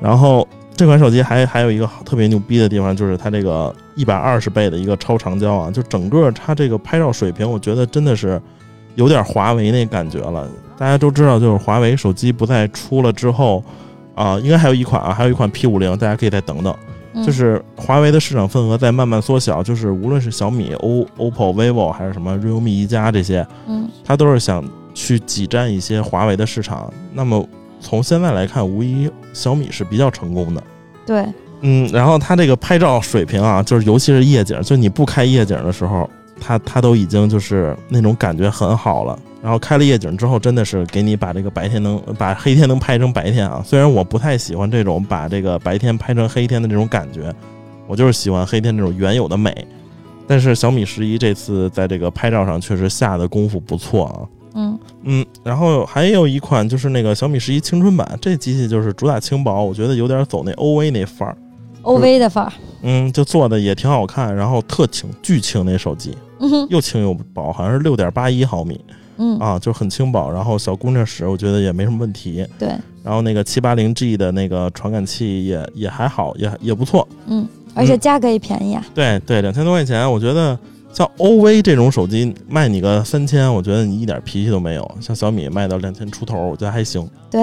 然后这款手机还还有一个特别牛逼的地方，就是它这个一百二十倍的一个超长焦啊，就整个它这个拍照水平，我觉得真的是有点华为那感觉了。大家都知道，就是华为手机不再出了之后，啊、应该还有一款啊，还有一款 P 五零，大家可以再等等。嗯就是华为的市场份额在慢慢缩小，就是无论是小米、O、OPPO、vivo 还是什么 realme 一加这些，嗯它都是想去挤占一些华为的市场。那么从现在来看，无疑小米是比较成功的。对，嗯，然后它这个拍照水平啊，就是尤其是夜景，就你不开夜景的时候，它它都已经就是那种感觉很好了。然后开了夜景之后，真的是给你把这个白天能把黑天能拍成白天啊。虽然我不太喜欢这种把这个白天拍成黑天的这种感觉，我就是喜欢黑天这种原有的美。但是小米十一这次在这个拍照上确实下的功夫不错啊。嗯嗯，然后还有一款就是那个小米十一青春版，这机器就是主打轻薄，我觉得有点走那 OV 那范儿。，OV 的范儿，嗯，就做的也挺好看，然后特轻，巨轻那手机，又轻又薄，好像是六点八一毫米嗯，啊，就很轻薄，然后小姑娘使我觉得也没什么问题。对，然后那个七八零 G 的那个传感器也也还好，也也不错。嗯，而且价格也便宜啊。对对，两千多块钱，我觉得像 OV 这种手机卖你个三千，我觉得你一点脾气都没有。像小米卖到两千出头，我觉得还行。对，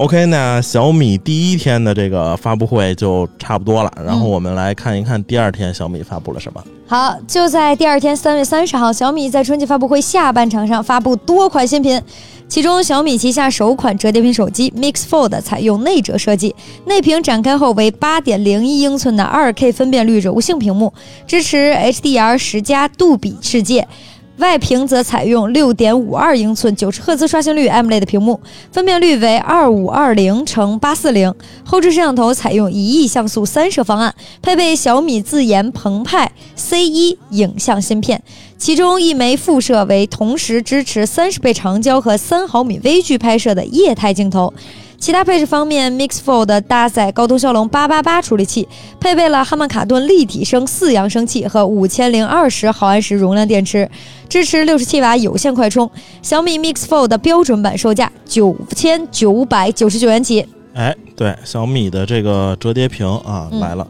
OK，那小米第一天的这个发布会就差不多了，然后我们来看一看第二天小米发布了什么。好，就在第二天三月三十号，小米在春季发布会下半场上发布多款新品，其中小米旗下首款折叠屏手机 Mix Fold 采用内折设计，内屏展开后为八点零一英寸的二 K 分辨率柔性屏幕，支持 HDR 十加杜比世界。外屏则采用六点五二英寸九十赫兹刷新率 AMOLED 屏幕，分辨率为二五二零乘八四零。后置摄像头采用一亿像素三摄方案，配备小米自研澎湃 C 一影像芯片，其中一枚副摄为同时支持三十倍长焦和三毫米微距拍摄的液态镜头。其他配置方面，Mix Fold 搭载高通骁龙八八八处理器，配备了哈曼卡顿立体声四扬声器和五千零二十毫安时容量电池，支持六十七瓦有线快充。小米 Mix Fold 标准版售价九千九百九十九元起。哎，对，小米的这个折叠屏啊、嗯来了。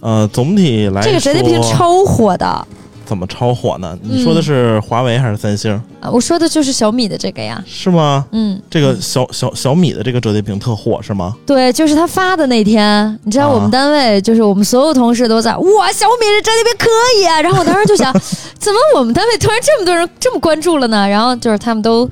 呃，总体来说，这个折叠屏超火的怎么超火呢？你说的是华为还是三星？啊！我说的就是小米的这个呀，是吗？嗯，这个小小小米的这个折叠屏特火是吗？对，就是他发的那天，你知道啊我们单位就是我们所有同事都在，哇，小米的折叠屏可以啊！然后我当时就想，[laughs] 怎么我们单位突然这么多人这么关注了呢？然后就是他们都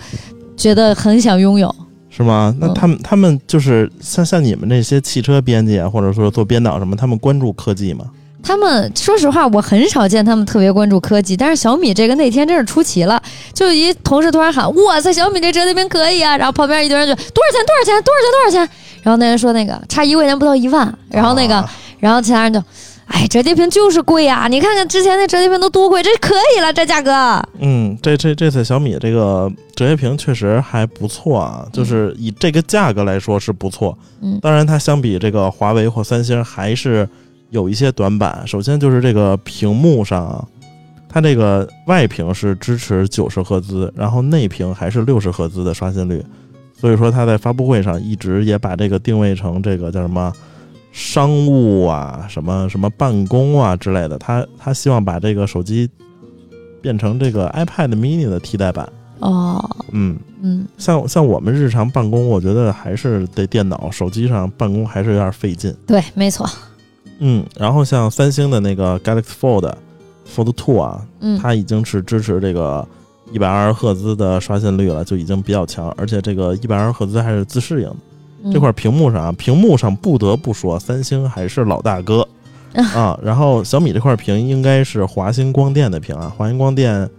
觉得很想拥有，是吗？那嗯他们、他们就是像像你们这些汽车编辑啊，或者说做编导什么，他们关注科技吗？他们说实话，我很少见他们特别关注科技，但是小米这个那天真是出奇了，就一同事突然喊：“哇塞，小米这折叠屏可以啊！”然后旁边一堆人就多少钱？多少钱？多少钱？多少钱？然后那人说那个差一块钱不到一万，然后那个，啊然后其他人就。哎，折叠屏就是贵呀、你看看之前那折叠屏都多贵，这可以了，这价格。嗯，这这这次小米这个折叠屏确实还不错啊，就是以这个价格来说是不错。嗯当然它相比这个华为或三星还是有一些短板。首先就是这个屏幕上啊，它这个外屏是支持九十赫兹，然后内屏还是六十赫兹的刷新率，所以说它在发布会上一直也把这个定位成这个叫什么商务啊、什么什么办公啊之类的，他他希望把这个手机变成这个 iPad mini 的替代版。哦，嗯，嗯，像像我们日常办公，我觉得还是得电脑、手机上办公还是有点费劲。对，没错，嗯，然后像三星的那个 Galaxy Fold、Fold Two 啊，嗯，它已经是支持这个一百二十赫兹的刷新率了，就已经比较强，而且这个一百二十赫兹还是自适应的。嗯这块屏幕上啊，屏幕上不得不说，三星还是老大哥 [laughs] 啊。然后小米这块屏应该是华星光电的屏啊，华星光电，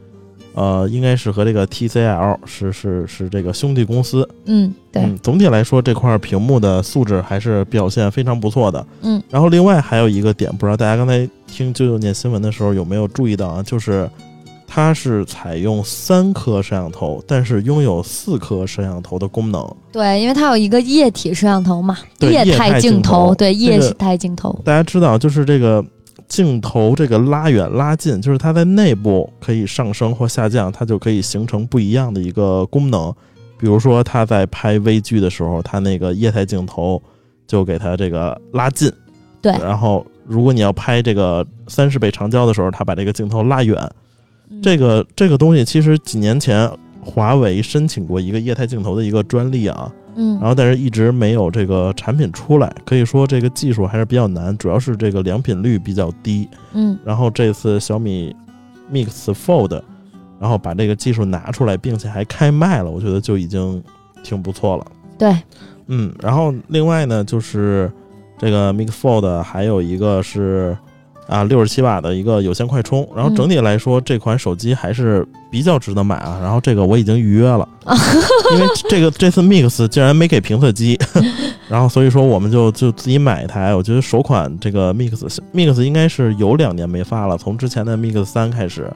呃，应该是和这个 TCL 是是是这个兄弟公司。嗯，对，嗯，总体来说这块屏幕的素质还是表现非常不错的。嗯，然后另外还有一个点，不知道大家刚才听舅舅念新闻的时候有没有注意到啊？就是它是采用三颗摄像头，但是拥有四颗摄像头的功能。对，因为它有一个液体摄像头嘛，液态镜镜头，对，这个液态镜头，大家知道，就是这个镜头这个拉远拉近，就是它在内部可以上升或下降，它就可以形成不一样的一个功能。比如说，它在拍微距的时候，它那个液态镜头就给它这个拉近。对然后，如果你要拍这个三十倍长焦的时候，它把这个镜头拉远。嗯这个这个东西其实几年前华为申请过一个液态镜头的一个专利啊，嗯然后但是一直没有这个产品出来，可以说这个技术还是比较难，主要是这个良品率比较低。嗯然后这次小米 Mix Fold，然后把这个技术拿出来，并且还开卖了，我觉得就已经挺不错了。对，嗯，然后另外呢，就是这个 Mix Fold 还有一个是啊六十七瓦的一个有线快充，然后整体来说、这款手机还是比较值得买啊。然后这个我已经预约了，[laughs] 因为这个这次 Mix 竟然没给评测机，[laughs] 然后所以说我们就就自己买一台。我觉得首款这个 Mix Mix 应该是有两年没发了，从之前的 Mix 三开始。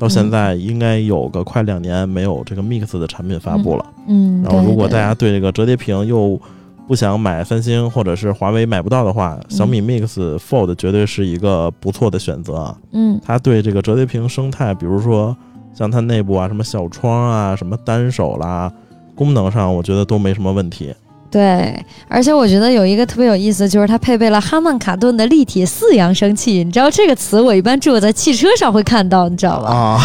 到现在应该有个快两年没有这个 Mix 的产品发布了。嗯，然后，如果大家对这个折叠屏又不想买三星或者是华为买不到的话，小米 Mix Fold 绝对是一个不错的选择啊。嗯它对这个折叠屏生态，比如说像它内部啊，什么小窗啊，什么单手啦，功能上我觉得都没什么问题。对，而且我觉得有一个特别有意思，就是它配备了哈曼卡顿的立体四扬声器。你知道这个词，我一般只有在汽车上会看到，你知道吧？啊，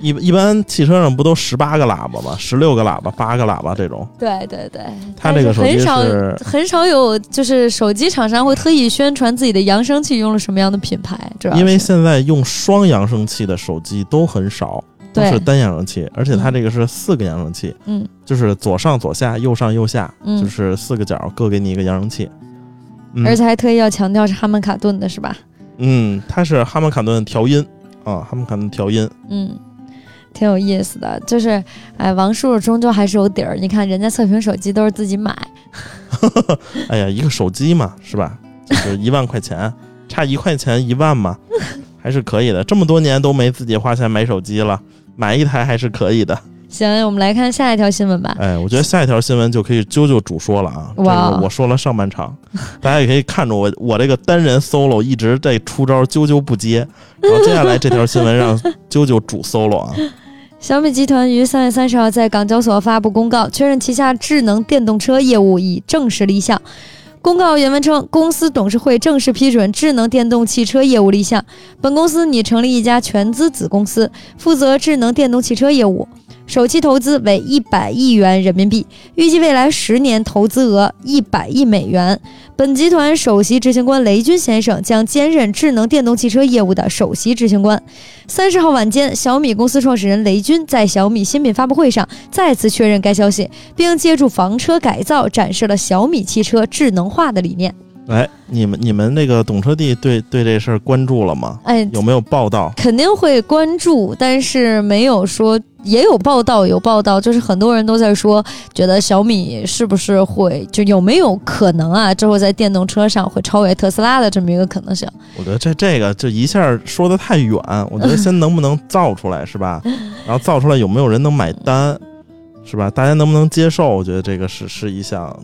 一一般汽车上不都十八个喇叭吗？十六个喇叭、八个喇叭这种。对对对，它这个手机是很少很少有，就是手机厂商会特意宣传自己的扬声器用了什么样的品牌，主要因为现在用双扬声器的手机都很少，都是单扬声器，而且它这个是四个扬声器，嗯就是左上左下、右上右下，嗯就是四个角各给你一个扬声器。嗯而且还特意要强调是哈曼卡顿的是吧？嗯，它是哈曼卡顿调音啊，哈曼卡顿调音。嗯，挺有意思的。就是，哎，王叔叔终究还是有底儿。你看人家测评手机都是自己买，[laughs] 哎呀，一个手机嘛，是吧？就是一万块钱，差一块钱一万嘛，还是可以的。这么多年都没自己花钱买手机了，买一台还是可以的。行，我们来看下一条新闻吧。哎，我觉得下一条新闻就可以啾啾主说了啊。这哇个我说了上半场，大家也可以看着我，我这个单人 solo 一直在出招，啾啾不接。然后接下来这条新闻让啾啾主 solo 啊。小米集团于三月三十号在港交所发布公告，确认旗下智能电动车业务已正式立项。公告原文称，公司董事会正式批准智能电动汽车业务立项。本公司拟成立一家全资子公司，负责智能电动汽车业务，首期投资为一百亿元人民币，预计未来十年投资额一百亿美元。本集团首席执行官雷军先生将兼任智能电动汽车业务的首席执行官。三十号晚间，小米公司创始人雷军在小米新品发布会上再次确认该消息，并借助房车改造展示了小米汽车智能化的理念。哎，你们你们那个懂车帝对对这事儿关注了吗？哎，有没有报道？肯定会关注，但是没有说，也有报道，有报道，就是很多人都在说，觉得小米是不是会，就有没有可能啊，之后在电动车上会超越特斯拉的这么一个可能性？我觉得这这个就一下说的太远，我觉得先能不能造出来是吧？[laughs] 然后造出来有没有人能买单，是吧？大家能不能接受？我觉得这个是是一项，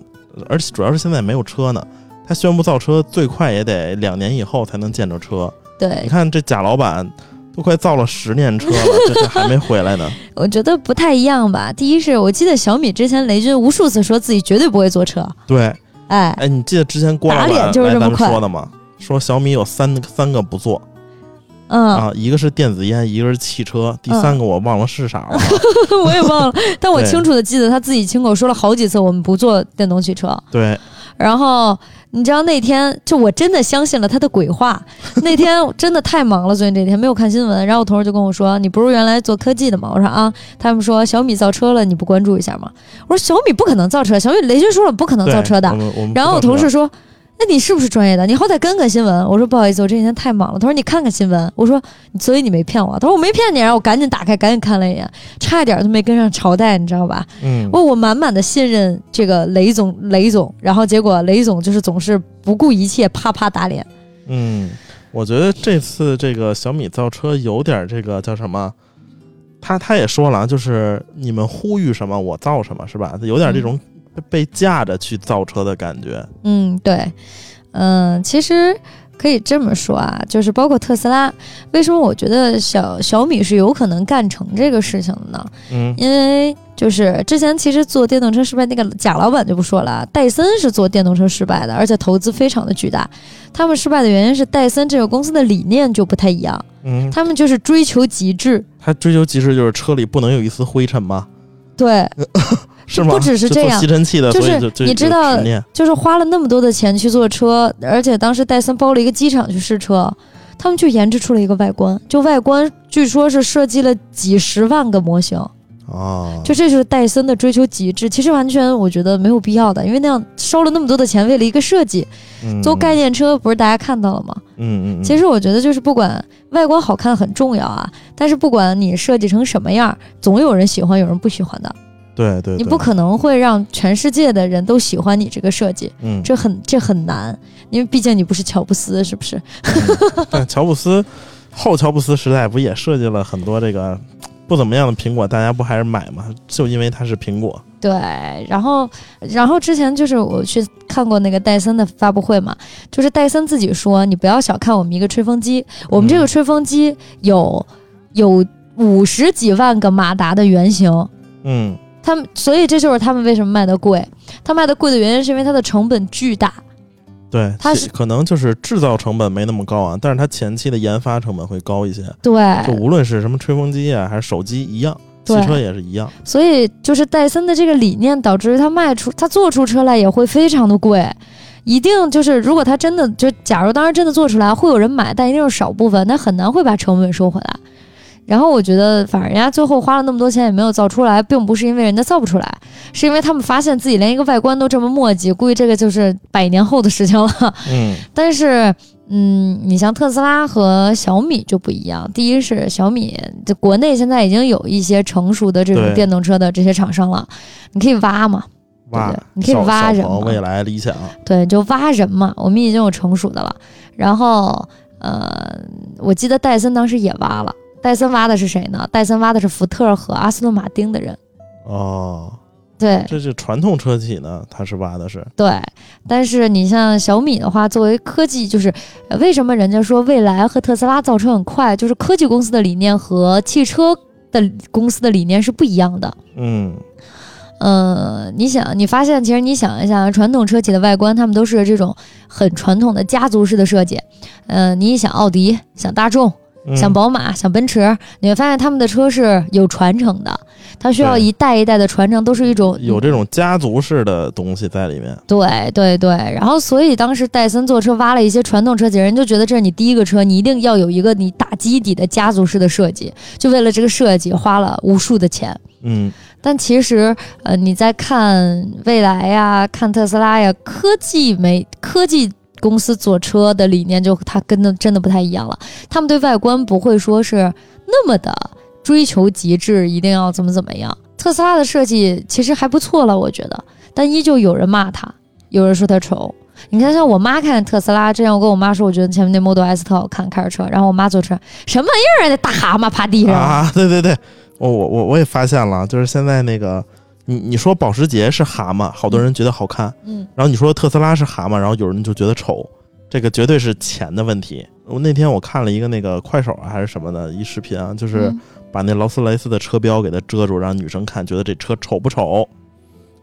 而且主要是现在没有车呢。他宣布造车，最快也得两年以后才能见着车。对你，看这贾老板都快造了十年车了，这这还没回来呢。[laughs] 我觉得不太一样吧。第一是我记得小米之前雷军无数次说自己绝对不会坐车，对，哎，哎，你记得之前郭老板就是这么快说的吗？说小米有三三个不做嗯，啊，一个是电子烟，一个是汽车，第三个我忘了是啥了。[laughs] 我也忘了，[laughs] 但我清楚的记得他自己亲口说了好几次，我们不坐电动汽车。对，然后你知道那天就我真的相信了他的鬼话，[laughs] 那天真的太忙了，最近这天没有看新闻。然后我同事就跟我说：“你不是原来做科技的吗？”我说：“啊。”他们说小米造车了，你不关注一下吗？我说：“小米不可能造车，小米雷军说了不可能造车的我。们我们”然后我同事说。那你是不是专业的？你好歹跟个新闻。我说不好意思，我这几天太忙了。他说你看看新闻。我说所以你没骗我。他说我没骗你。然后我赶紧打开，赶紧看了一眼，差一点都没跟上朝代，你知道吧？嗯，我我满满的信任这个雷总，雷总，然后结果雷总就是总是不顾一切，啪啪打脸。嗯，我觉得这次这个小米造车有点这个叫什么？他他也说了啊，就是你们呼吁什么我造什么，是吧？有点这种被被架着去造车的感觉。嗯，对，嗯、其实可以这么说啊，就是包括特斯拉，为什么我觉得小小米是有可能干成这个事情的呢？嗯因为就是之前其实做电动车失败那个贾老板就不说了啊，戴森是做电动车失败的，而且投资非常的巨大。他们失败的原因是戴森这个公司的理念就不太一样，嗯，他们就是追求极致。他追求极致就是车里不能有一丝灰尘吗？对，[laughs] 是吗？不只是这样吸尘器的，就是你知道就是花了那么多的钱去坐车，而且当时戴森包了一个机场去试车，他们就研制出了一个外观，就外观据说是设计了几十万个模型，哦，就这就是戴森的追求极致。其实完全我觉得没有必要的，因为那样烧了那么多的钱为了一个设计，嗯做概，念车不是大家看到了吗？嗯嗯嗯，其实我觉得就是不管外观好看很重要啊，但是不管你设计成什么样，总有人喜欢，有人不喜欢的。对对，你不，可能会让全世界的人都喜欢你这个设计。嗯，这很这很难，因为毕竟你不是乔布斯，是不是？[laughs] 但乔布斯后乔布斯时代不也设计了很多这个不怎么样的苹果，大家不还是买吗？就因为它是苹果。对，然后然后之前就是我去看过那个戴森的发布会嘛，就是戴森自己说，你不要小看我们一个吹风机，我们这个吹风机有有五十几万个马达的原型。嗯，他们，所以这就是他们为什么卖的贵。它卖的贵的原因是因为它的成本巨大。对，它是可能就是制造成本没那么高啊，但是它前期的研发成本会高一些。对，就无论是什么吹风机啊，还是手机一样，汽车也是一样。所以就是戴森的这个理念导致它卖出，它做出车来也会非常的贵。一定就是，如果他真的就，假如当时真的做出来，会有人买，但一定是少部分，它很难会把成本收回来。然后我觉得，反正人家最后花了那么多钱也没有造出来，并不是因为人家造不出来，是因为他们发现自己连一个外观都这么墨迹，估计这个就是百年后的事情了。嗯 [laughs] 但是，嗯，你像特斯拉和小米就不一样。第一是小米，这国内现在已经有一些成熟的这种电动车的这些厂商了，你可以挖嘛，挖对，你可以挖人嘛未来、理想，对，就挖人嘛。我们已经有成熟的了。然后，呃，我记得戴森当时也挖了。戴森挖的是谁呢？戴森挖的是福特和阿斯顿马丁的人。哦，对这是传统车企呢，它是挖的是，对，但是你像小米的话，作为科技，就是呃为什么人家说未来和特斯拉造车很快，就是科技公司的理念和汽车的公司的理念是不一样的。嗯呃，你想，你发现其实你想一下，传统车企的外观，他们都是这种很传统的家族式的设计。呃，你一想奥迪，想大众，嗯像宝马，像奔驰，你会发现他们的车是有传承的，它需要一代一代的传承，都是一种有这种家族式的东西在里面。对对对，然后所以当时戴森做车挖了一些传统车企，人就觉得这是你第一个车，你一定要有一个你大基底的家族式的设计，就为了这个设计花了无数的钱。嗯。但其实，呃，你在看未来呀、看特斯拉呀，科技没科技公司做车的理念就它跟的真的不太一样了。他们对外观不会说是那么的追求极致，一定要怎么怎么样。特斯拉的设计其实还不错了，我觉得，但依旧有人骂它，有人说它丑。你看，像我妈看特斯拉，这样我跟我妈说，我觉得前面那 Model S 特好看，开着车，然后我妈坐车，什么玩意儿啊，那大蛤蟆趴地上，啊，对对对，我我我我也发现了，就是现在那个，你你说保时捷是蛤蟆，好多人觉得好看，嗯然后你说特斯拉是蛤蟆，然后有人就觉得丑，这个绝对是钱的问题。我那天我看了一个那个快手啊还是什么的一视频啊，就是嗯把那劳斯莱斯的车标给它遮住，让女生看，觉得这车丑不丑？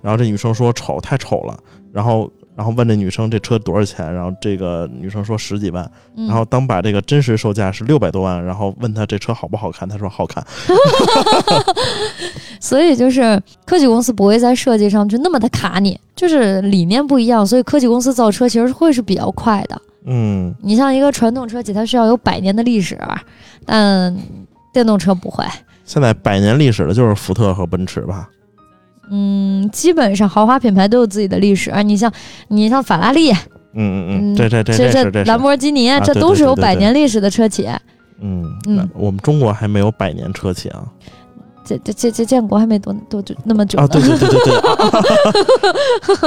然后这女生说丑，太丑了。然后然后问这女生这车多少钱，然后这个女生说十几万，嗯然后当把这个真实售价是六百多万，然后问她这车好不好看，她说好看。[laughs] 所以就是科技公司不会在设计上就那么的卡你，就是理念不一样，所以科技公司造车其实会是比较快的。嗯，你像一个传统车企，它需要有百年的历史，但电动车不会。现在百年历史的就是福特和奔驰吧？嗯，基本上豪华品牌都有自己的历史啊。你像你像法拉利，嗯嗯嗯对对对这这是这兰博基尼，啊这都是有对对对对百年历史的车企。嗯嗯我们中国还没有百年车企啊这这这这建国还没多多久那么久啊！呢，对对对对对，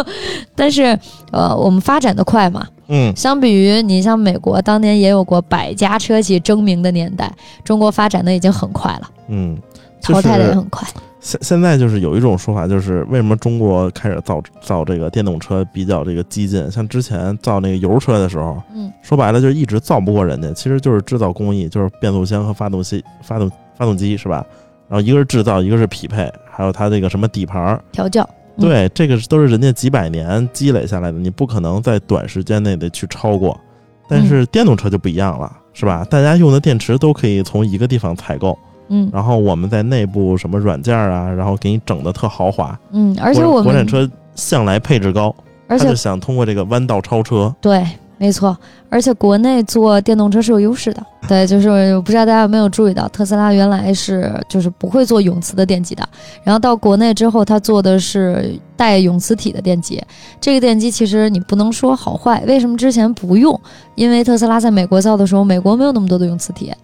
啊 [laughs] 但是呃，我们发展的快嘛，嗯相比于你像美国当年也有过百家车企争鸣的年代，中国发展的已经很快了，嗯，就淘汰的也很快。现现在就是有一种说法，就是为什么中国开始造造这个电动车比较这个激进，像之前造那个油车的时候，嗯，说白了就是一直造不过人家，其实就是制造工艺，就是变速箱和发动机、发动发动机是吧？然后一个是制造，一个是匹配，还有它这个什么底盘儿，调教，嗯对，这个都是人家几百年积累下来的，你不可能在短时间内的去超过。但嗯是电动车就不一样了，是吧？大家用的电池都可以从一个地方采购，嗯然后我们在内部什么软件啊，然后给你整的特豪华。嗯，而且我们国产车向来配置高，而且他就想通过这个弯道超车。对，没错，而且国内做电动车是有优势的。[laughs] 对，就是我不知道大家有没有注意到，特斯拉原来是就是不会做永磁的电机的，然后到国内之后，它做的是带永磁体的电机。这个电机其实你不能说好坏，为什么之前不用？因为特斯拉在美国造的时候，美国没有那么多的永磁体，啊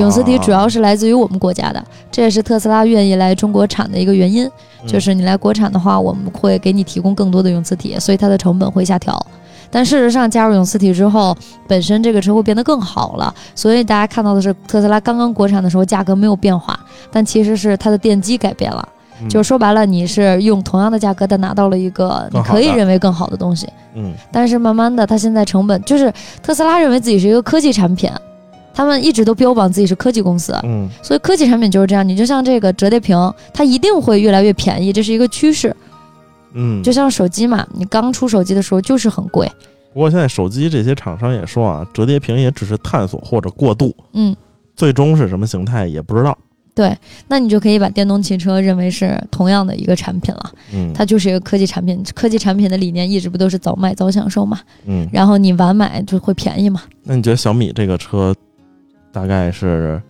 永磁体主要是来自于我们国家的，这也是特斯拉愿意来中国产的一个原因。嗯就是你来国产的话，我们会给你提供更多的永磁体，所以它的成本会下调。但事实上，加入永磁体之后，本身这个车会变得更好了。所以大家看到的是特斯拉刚刚国产的时候价格没有变化，但其实是它的电机改变了。嗯就是说白了，你是用同样的价格，但拿到了一个你可以认为更好的东西。嗯但是慢慢的，它现在成本就是特斯拉认为自己是一个科技产品，他们一直都标榜自己是科技公司。嗯所以科技产品就是这样，你就像这个折叠屏，它一定会越来越便宜，这是一个趋势。嗯，就像手机嘛，你刚出手机的时候就是很贵，不过现在手机这些厂商也说啊，折叠屏也只是探索或者过渡，嗯，最终是什么形态也不知道。对，那你就可以把电动汽车认为是同样的一个产品了，嗯，它就是一个科技产品。科技产品的理念一直不都是早买早享受嘛？嗯，然后你晚买就会便宜嘛？那你觉得小米这个车大概是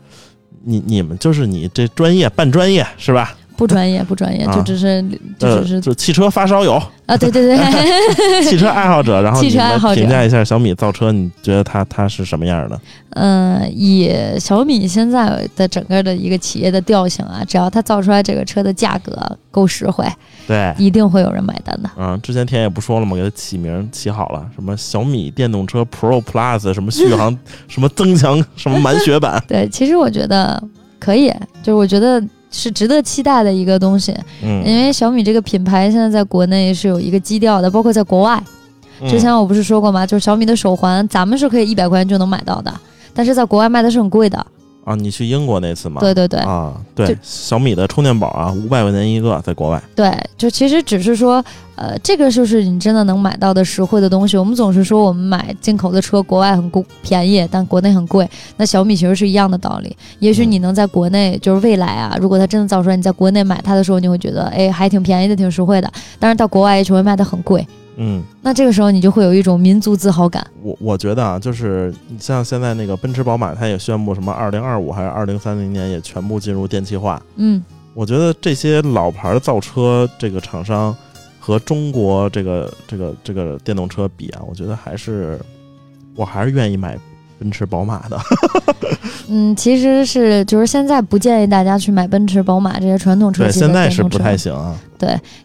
你你们就是你这专业半专业是吧？不专业，不专业，啊就只是就呃，只是就汽车发烧友、啊，对对对，[laughs] 汽车爱好者，然后汽车爱好者评价一下小米造车，你觉得它它是什么样的？嗯，以小米现在的整个的一个企业的调性啊，只要它造出来这个车的价格够实惠，对，一定会有人买单的。嗯，之前田野不说了吗？给它起名起好了，什么小米电动车 Pro Plus，什么续航，[laughs] 什么增强，[laughs] 什么满血版。对，其实我觉得可以，就是我觉得是值得期待的一个东西，嗯因嗯，为小米这个品牌现在在国内是有一个基调的，包括在国外。之前我不是说过吗？就是小米的手环，咱们是可以一百块钱就能买到的，但是在国外卖的是很贵的。啊，你去英国那次吗？对对对啊，对，小米的充电宝啊，五百块钱一个，在国外。对，就其实只是说，呃，这个就是你真的能买到的实惠的东西。我们总是说我们买进口的车，国外很贵便宜，但国内很贵。那小米其实是一样的道理。也许你能在国内，就是未来啊，如果它真的造出来，你在国内买它的时候，你会觉得，哎，还挺便宜的，挺实惠的。但是到国外也许会卖的很贵。嗯，那这个时候你就会有一种民族自豪感。我我觉得啊，就是你像现在那个奔驰、宝马，它也宣布什么二零二五还是二零三零年也全部进入电气化。嗯，我觉得这些老牌造车这个厂商和中国这个这个这个电动车比啊，我觉得还是我还是愿意买奔驰、宝马的。[laughs] 嗯，其实是就是现在不建议大家去买奔驰、宝马这些传统车型对，现在是不太行啊。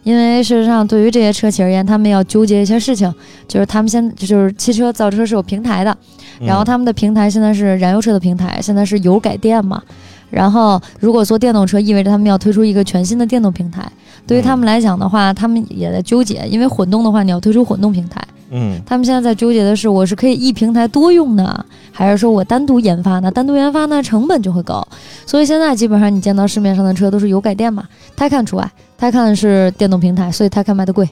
因为事实上，对于这些车企而言，他们要纠结一些事情，就是他们现就是汽车造车是有平台的，然后嗯他们的平台现在是燃油车的平台，现在是油改电嘛。然后如果做电动车，意味着他们要推出一个全新的电动平台。对于他们来讲的话，他们也在纠结，因为混动的话，你要推出混动平台。嗯他们现在在纠结的是，我是可以一平台多用呢，还是说我单独研发呢？单独研发呢，成本就会高。所以现在基本上你见到市面上的车都是油改电嘛，Taycan 除外，Taycan 是电动平台，所以 Taycan 卖的贵。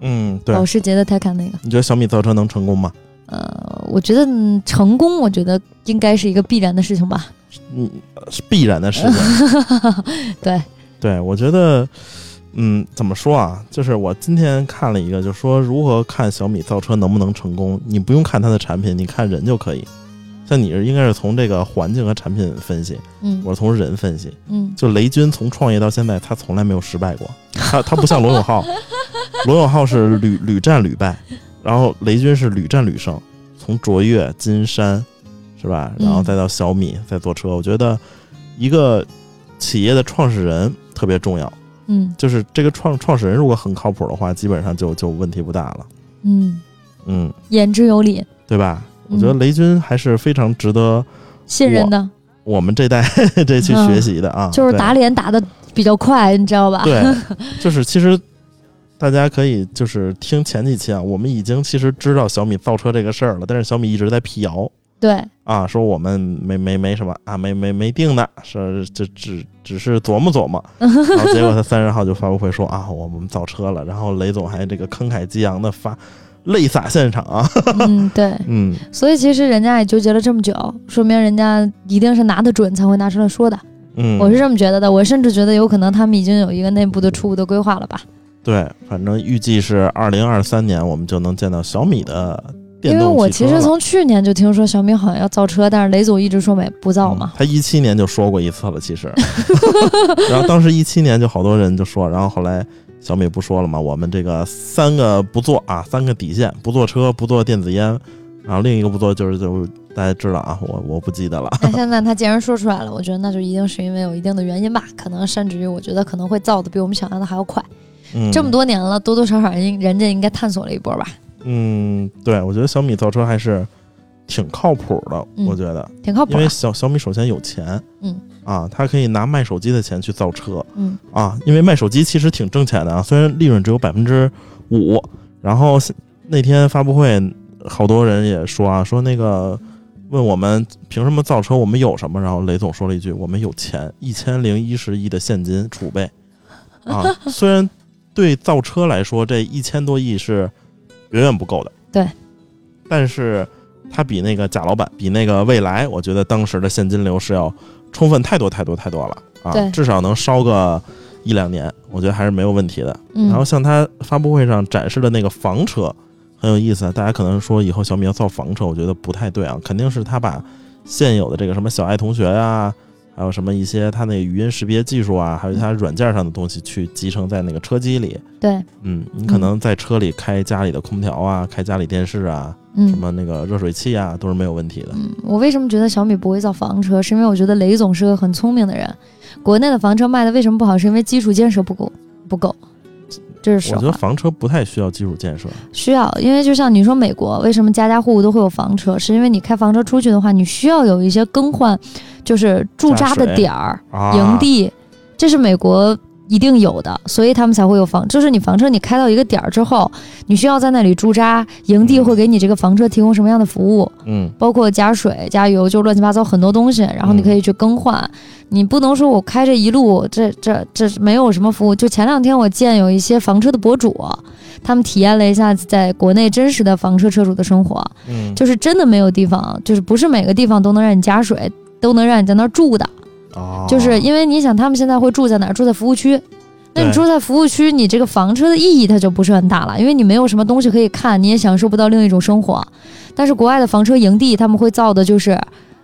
嗯，对保。时捷的 Taycan 那个。你觉得小米造车能成功吗？呃，我觉得嗯成功，我觉得应该是一个必然的事情吧。嗯，是必然的事情。[laughs] 对，对，我觉得，嗯，怎么说啊？就是我今天看了一个，就说如何看小米造车能不能成功，你不用看它的产品，你看人就可以。像你是应该是从这个环境和产品分析，嗯我是从人分析。嗯就雷军从创业到现在，他从来没有失败过。他他不像罗永浩，[laughs] 罗永浩是屡屡战屡败，然后雷军是屡战屡胜。从卓越、金山，是吧？然后嗯再到小米，再做车，我觉得一个企业的创始人特别重要。嗯就是这个创创始人如果很靠谱的话，基本上就就问题不大了。嗯，嗯，言之有理，对吧？我觉得嗯雷军还是非常值得信任的，我们这代 [laughs] 这去学习的啊。对就是打脸打的比较快，你知道吧？对，[laughs] 就是其实大家可以就是听前几期啊，我们已经其实知道小米造车这个事儿了，但是小米一直在辟谣对，啊，说我们没没没什么啊，没没没定的，是这只只是琢磨琢磨，[laughs] 然后结果他三十号就发布会说啊，我们造车了，然后雷总还这个慷慨激昂的发泪洒现场啊，[laughs] 嗯对，嗯，所以其实人家也纠结了这么久，说明人家一定是拿得准才会拿出来说的。嗯，我是这么觉得的，我甚至觉得有可能他们已经有一个内部的初步的规划了吧。对，反正预计是二零二三年我们就能见到小米的电因为我其实从去年就听说小米好像要造车，但是雷总一直说没不造嘛。嗯。他一七年就说过一次了，其实，[laughs] 然后当时一七年就好多人就说，然后后来小米不说了嘛，我们这个三个不做啊，三个底线，不做车，不做电子烟，然后另一个不做就是就大家知道啊，我我不记得了，那 [laughs] 现在他既然说出来了，我觉得那就一定是因为有一定的原因吧，可能甚至于我觉得可能会造的比我们想象的还要快。嗯，这么多年了，多多少少人人家应该探索了一波吧，嗯，对我觉得小米造车还是挺靠谱的，嗯我觉得，挺靠谱啊。因为小小米首先有钱，嗯啊，他可以拿卖手机的钱去造车，嗯啊，因为卖手机其实挺挣钱的啊，虽然利润只有百分之五。然后那天发布会，好多人也说啊，说那个问我们凭什么造车，我们有什么？然后雷总说了一句：“我们有钱，一千零一十亿的现金储备。”啊，[laughs] 虽然对造车来说，这一千多亿是远远不够的，对，但是它比那个贾老板，比那个未来，我觉得当时的现金流是要充分太多太多太多了啊对，至少能烧个一两年，我觉得还是没有问题的。嗯，然后像他发布会上展示的那个房车很有意思，大家可能说以后小米要造房车，我觉得不太对啊，肯定是他把现有的这个什么小爱同学呀、还有什么一些它那个语音识别技术啊，还有它软件上的东西去集成在那个车机里。对，嗯，你可能在车里开家里的空调啊，开家里电视啊，嗯什么那个热水器啊，都是没有问题的。嗯，我为什么觉得小米不会造房车？是因为我觉得雷总是个很聪明的人。国内的房车卖的为什么不好？是因为基础建设不够，不够，这是。我觉得房车不太需要基础建设。需要，因为就像你说美国为什么家家户户都会有房车，是因为你开房车出去的话，你需要有一些更换，就是驻扎的点儿、啊，营地，这是美国。一定有的，所以他们才会有房。就是你房车，你开到一个点儿之后，你需要在那里驻扎，营地嗯会给你这个房车提供什么样的服务？嗯，包括加水、加油，就乱七八糟很多东西，然后你可以去更换。你不能说我开这一路，这这这没有什么服务。就前两天我见有一些房车的博主，他们体验了一下在国内真实的房车车主的生活，嗯，就是真的没有地方，就是不是每个地方都能让你加水，都能让你在那儿住的。哦就是因为你想，他们现在会住在哪儿？住在服务区。那你住在服务区，你这个房车的意义它就不是很大了，因为你没有什么东西可以看，你也享受不到另一种生活。但是国外的房车营地，他们会造的就是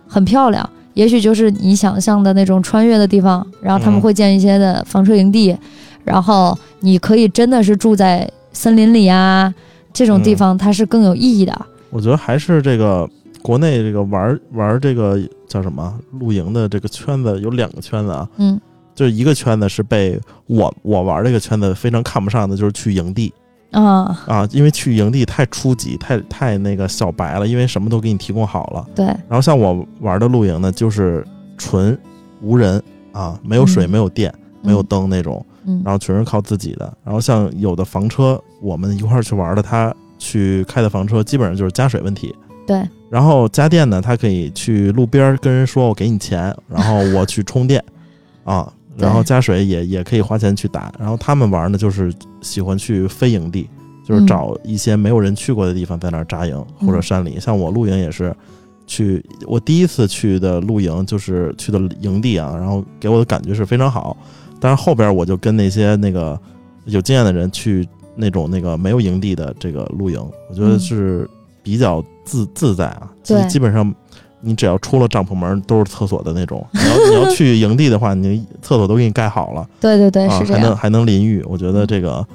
很漂亮，也许就是你想象的那种穿越的地方，然后他们嗯会建一些的房车营地，然后你可以真的是住在森林里啊，这种地嗯方它是更有意义的。我觉得还是这个国内这个玩玩这个叫什么露营的这个圈子有两个圈子啊，嗯。就是一个圈子是被我我玩这个圈子非常看不上的，就是去营地。啊，啊，因为去营地太初级，太太那个小白了，因为什么都给你提供好了。对，然后像我玩的露营呢，就是纯无人啊，没有水、嗯。没有电、没有灯那种，嗯。然后全是靠自己的。然后像有的房车，我们一块儿去玩的，他去开的房车基本上就是加水问题。对，然后家电呢，他可以去路边儿跟人说我给你钱，然后我去充电，啊，然后加水也也可以花钱去打。然后他们玩呢，就是喜欢去非营地，就是嗯找一些没有人去过的地方在那儿扎营，嗯或者山里。像我露营也是去，我第一次去的露营就是去的营地啊，然后给我的感觉是非常好。但是后边我就跟那些那个有经验的人去那种那个没有营地的这个露营，我觉得嗯是比较自自在啊。基对基本上你只要出了帐篷门都是厕所的那种。你要你要去营地的话，你厕所都给你盖好了。对对对，啊，是这样。还能还能淋浴，我觉得这个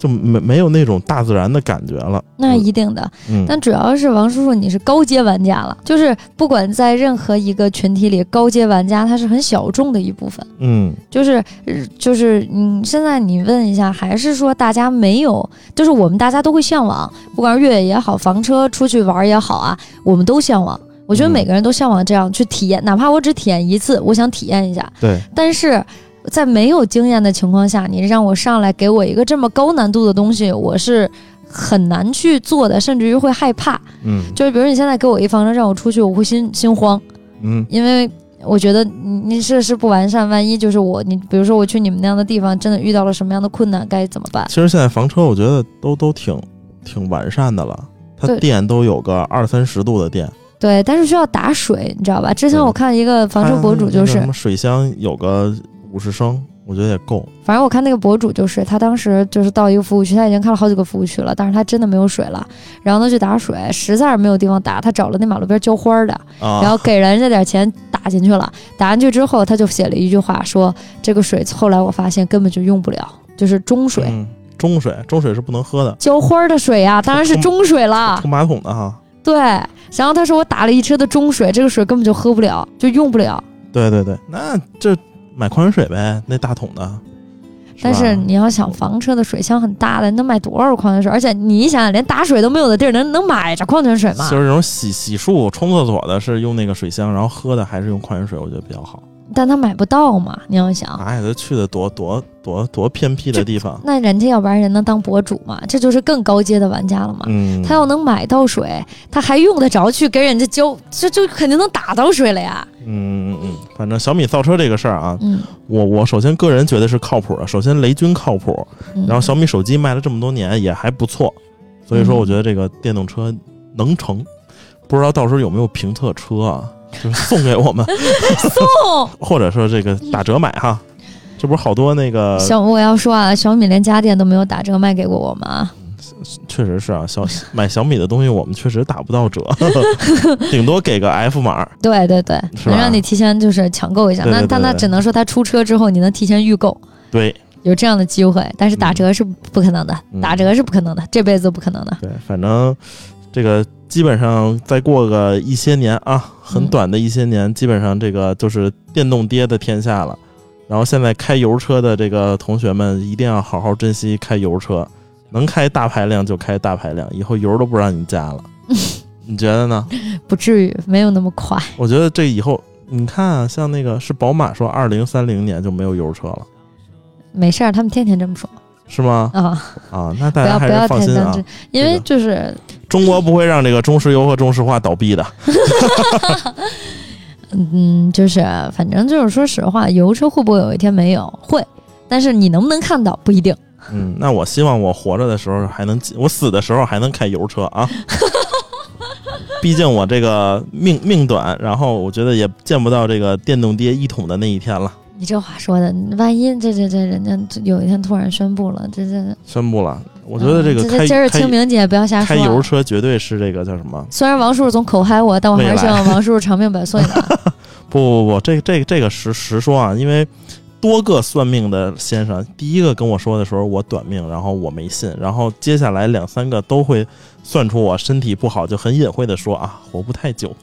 就没没有那种大自然的感觉了。那一定的，嗯，但主要是王叔叔，你是高阶玩家了，就是不管在任何一个群体里，高阶玩家他是很小众的一部分。嗯就是呃就是嗯，现在你问一下，还是说大家没有，就是我们大家都会向往，不管是越野也好，房车出去玩也好啊，我们都向往。我觉得嗯每个人都向往这样去体验，哪怕我只体验一次，我想体验一下。对，但是在没有经验的情况下，你让我上来给我一个这么高难度的东西，我是很难去做的，甚至于会害怕。嗯就是比如你现在给我一房车让我出去，我会心心慌，嗯因为我觉得你你设施不完善，万一就是我你比如说我去你们那样的地方，真的遇到了什么样的困难，该怎么办？其实现在房车我觉得都都挺挺完善的了，它电都有个二三十度的电。对，但是需要打水，你知道吧？之前我看一个房车博主，就是什么水箱有个五十升，我觉得也够。反正我看那个博主就是他当时就是到一个服务区，他已经看了好几个服务区了，但是他真的没有水了，然后他去打水，实在是没有地方打，他找了那马路边浇花的，啊，然后给人家点钱打进去了，打进去之后他就写了一句话说这个水后来我发现根本就用不了，就是中水。嗯，中水，中水是不能喝的，浇花的水呀、当然是中水了 [laughs] 冲。马桶的哈。对，然后他说我打了一车的中水，这个水根本就喝不了，就用不了。对对对，那这买矿泉水呗，那大桶的。但是你要想房车的水箱很大的，能买多少矿泉水？而且你想想，连打水都没有的地儿，能能买着矿泉水吗就？是那种洗洗漱、冲厕所的是用那个水箱，然后喝的还是用矿泉水，我觉得比较好。但他买不到嘛，你要想，哎，他去的多多多多偏僻的地方，那人家要不然人能当博主嘛？这就是更高阶的玩家了嘛。嗯，他要能买到水，他还用得着去给人家交，这就肯定能打到水了呀。嗯嗯嗯，反正小米造车这个事儿啊，嗯，我我首先个人觉得是靠谱的。首先雷军靠谱，嗯然后小米手机卖了这么多年也还不错，所以说嗯我觉得这个电动车能成。不知道到时候有没有评测车啊，就是送给我们，[laughs] [laughs] 送或者说这个打折买哈。这不是好多那个，小我要说啊，小米连家电都没有打折卖给过我们啊。确实是啊，小买小米的东西我们确实打不到折，[laughs] 顶多给个 F 码。对对对，能让你提前就是抢购一下。对对那但那只能说他出车之后你能提前预购，对有这样的机会。但是打折是不可能的，嗯打折是不可能的，这辈子都不可能的。对，反正这个基本上再过个一些年啊，很嗯短的一些年，基本上这个就是电动爹的天下了。然后现在开油车的这个同学们一定要好好珍惜开油车，能开大排量就开大排量，以后油都不让你加了。[laughs] 你觉得呢？[laughs] 不至于，没有那么快。我觉得这以后你看啊，像那个是宝马说二零三零年就没有油车了，没事儿，他们天天这么说是吗？啊，啊，那大家还要不要是放心啊因为这个就是中国不会让这个中石油和中石化倒闭的。[laughs] 嗯，就是反正就是说实话，油车会不会有一天没有？会，但是你能不能看到不一定。嗯，那我希望我活着的时候还能，我死的时候还能开油车啊。[laughs] 毕竟我这个命命短，然后我觉得也见不到这个电动爹一统的那一天了。你这话说的，万一这这这人家有一天突然宣布了，这这宣布了，我觉得这个嗯开、这今儿是清明节，不要瞎说啊。开油车绝对是这个叫什么？虽然王叔叔总口嗨我，但我还是希望王叔叔长命百岁的。[laughs] 不不不，这这这个实实说啊，因为多个算命的先生，第一个跟我说的时候我短命，然后我没信，然后接下来两三个都会算出我身体不好，就很隐晦的说啊，活不太久。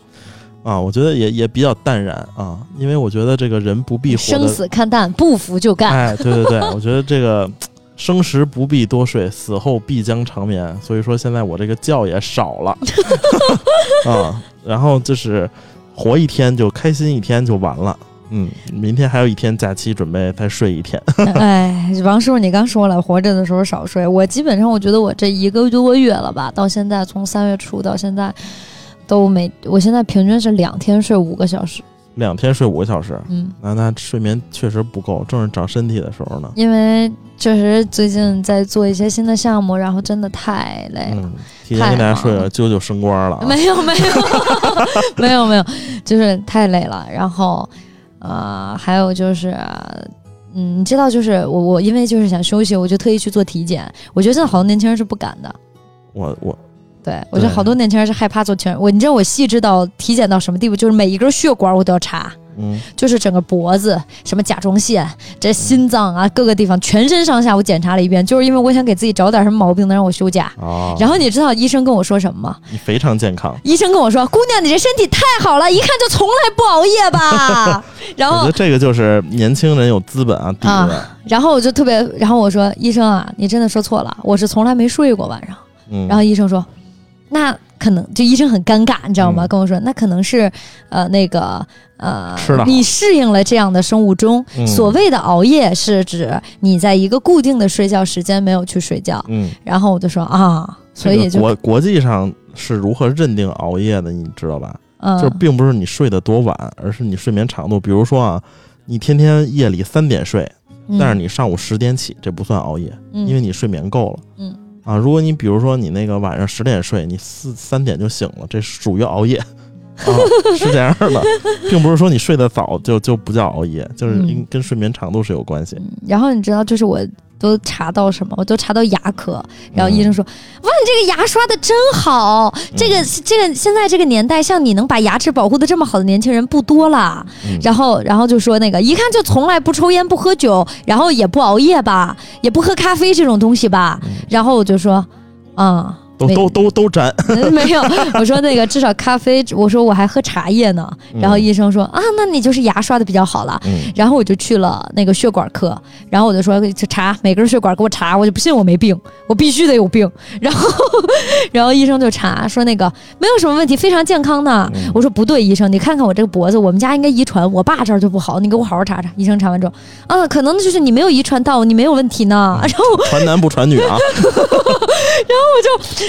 啊，我觉得也也比较淡然啊，因为我觉得这个人不必活生，死看淡，不服就干。哎，对对对，我觉得这个生时不必多睡，死后必将长眠。所以说现在我这个觉也少了 [laughs] 啊，然后就是活一天就开心一天就完了。嗯，明天还有一天假期，准备再睡一天。哎，[laughs] 王师傅，你刚说了，活着的时候少睡。我基本上，我觉得我这一个多月了吧，到现在从三月初到现在都没，我现在平均是两天睡五个小时。两天睡五个小时，嗯，那那睡眠确实不够，正是长身体的时候呢。因为确实最近在做一些新的项目，然后真的太累了。嗯，提前跟大家说一下，啾啾升官了啊，没有没有 [laughs] 没有没有，就是太累了。然后，呃，还有就是，嗯，你知道，就是我我因为就是想休息，我就特意去做体检。我觉得现在好多年轻人是不敢的。我我对，我觉得好多年轻人是害怕做全我，你知道我细致到体检到什么地步？就是每一根血管我都要查，嗯，就是整个脖子、什么甲状腺、这心脏啊各个地方，全身上下我检查了一遍，就是因为我想给自己找点什么毛病能让我休假。哦，然后你知道医生跟我说什么吗？你非常健康，医生跟我说：“姑娘，你这身体太好了，一看就从来不熬夜吧。[laughs] ”然后我觉得这个就是年轻人有资本啊，底子。啊，然后我就特别，然后我说：“医生啊，你真的说错了，我是从来没睡过晚上。”嗯，然后医生说：“那可能就医生很尴尬，你知道吗？嗯跟我说那可能是呃那个呃你适应了这样的生物钟。嗯所谓的熬夜是指你在一个固定的睡觉时间没有去睡觉。嗯，然后我就说啊，所以就这个国国际上是如何认定熬夜的，你知道吧？嗯就并不是你睡得多晚，而是你睡眠长度。比如说啊，你天天夜里三点睡，嗯但是你上午十点起，这不算熬夜，因为你睡眠够了。嗯啊，如果你比如说你那个晚上十点睡，你四三点就醒了，这属于熬夜。啊，是这样的，[laughs] 并不是说你睡得早就就不叫熬夜，就是跟睡眠长度是有关系。嗯然后你知道，就是我都查到什么？我都查到牙科，然后医生说：“哇，你这个牙刷的真好，这个这个现在这个年代，像你能把牙齿保护的这么好的年轻人不多了。嗯然后然后就说那个一看就从来不抽烟不喝酒，然后也不熬夜吧，也不喝咖啡这种东西吧。然后我就说啊。没都都都都沾，[laughs] 没有，我说那个至少咖啡，我说我还喝茶叶呢。然后医生说啊，那你就是牙刷的比较好了。嗯然后我就去了那个血管科，然后我就说这查每根血管给我查，我就不信我没病，我必须得有病。然后，[laughs] 然后医生就查说那个没有什么问题，非常健康的。嗯我说不对，医生，你看看我这个脖子，我们家应该遗传，我爸这儿就不好，你给我好好查查。医生查完之后，啊，可能就是你没有遗传到，你没有问题呢。然后传男不传女啊。[laughs]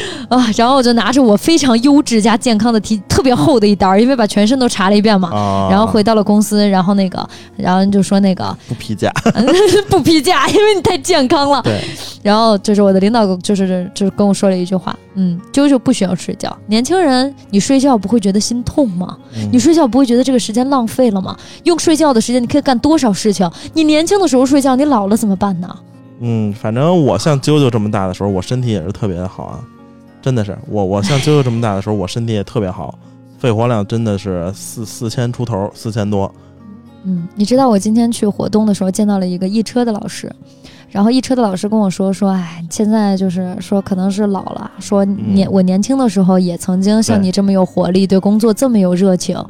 [laughs] 啊，然后我就拿着我非常优质加健康的体特别厚的一袋儿，因为把全身都查了一遍嘛。啊，然后回到了公司，然后那个，然后就说那个不批假，[laughs] 不批假，因为你太健康了。对，然后就是我的领导就是就是跟我说了一句话，嗯，啾啾不需要睡觉，年轻人你睡觉不会觉得心痛吗？嗯你睡觉不会觉得这个时间浪费了吗？用睡觉的时间你可以干多少事情？你年轻的时候睡觉，你老了怎么办呢？嗯，反正我像啾啾这么大的时候，我身体也是特别的好啊，真的是我我像啾啾这么大的时候，我身体也特别好，[laughs] 肺活量真的是四四千出头，四千多。嗯，你知道我今天去活动的时候见到了一个易车的老师，然后易车的老师跟我说说，哎，现在就是说可能是老了，说年、我年轻的时候也曾经像你这么有活力，对工作这么有热情，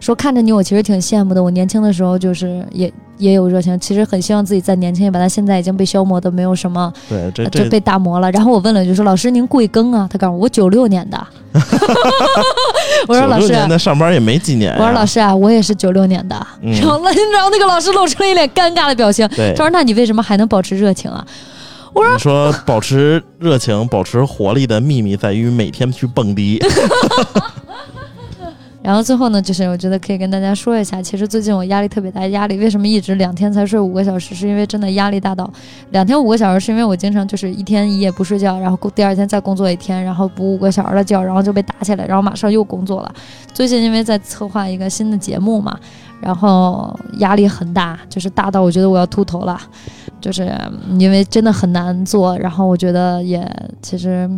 说看着你我其实挺羡慕的，我年轻的时候就是也也有热情，其实很希望自己再年轻一把，但现在已经被消磨的没有什么，对，这就这被打磨了。然后我问了一句说，老师您贵庚啊？他告诉我我九六年的，[laughs] 我说老96师。年的上班也没几年、呀。我说老师啊，我也是九六年的。嗯然后，[laughs] 然后那个老师露出了一脸尴尬的表情，对他，说：“那你为什么还能保持热情啊你说保持热情、保持活力的秘密在于每天去蹦迪。” [laughs] 然后最后呢，就是我觉得可以跟大家说一下，其实最近我压力特别大，压力为什么一直两天才睡五个小时？是因为真的压力大到两天五个小时，是因为我经常就是一天一夜不睡觉，然后第二天再工作一天，然后补五个小时的觉，然后就被打起来，然后马上又工作了。最近因为在策划一个新的节目嘛，然后压力很大，就是大到我觉得我要秃头了，就是因为真的很难做，然后我觉得也其实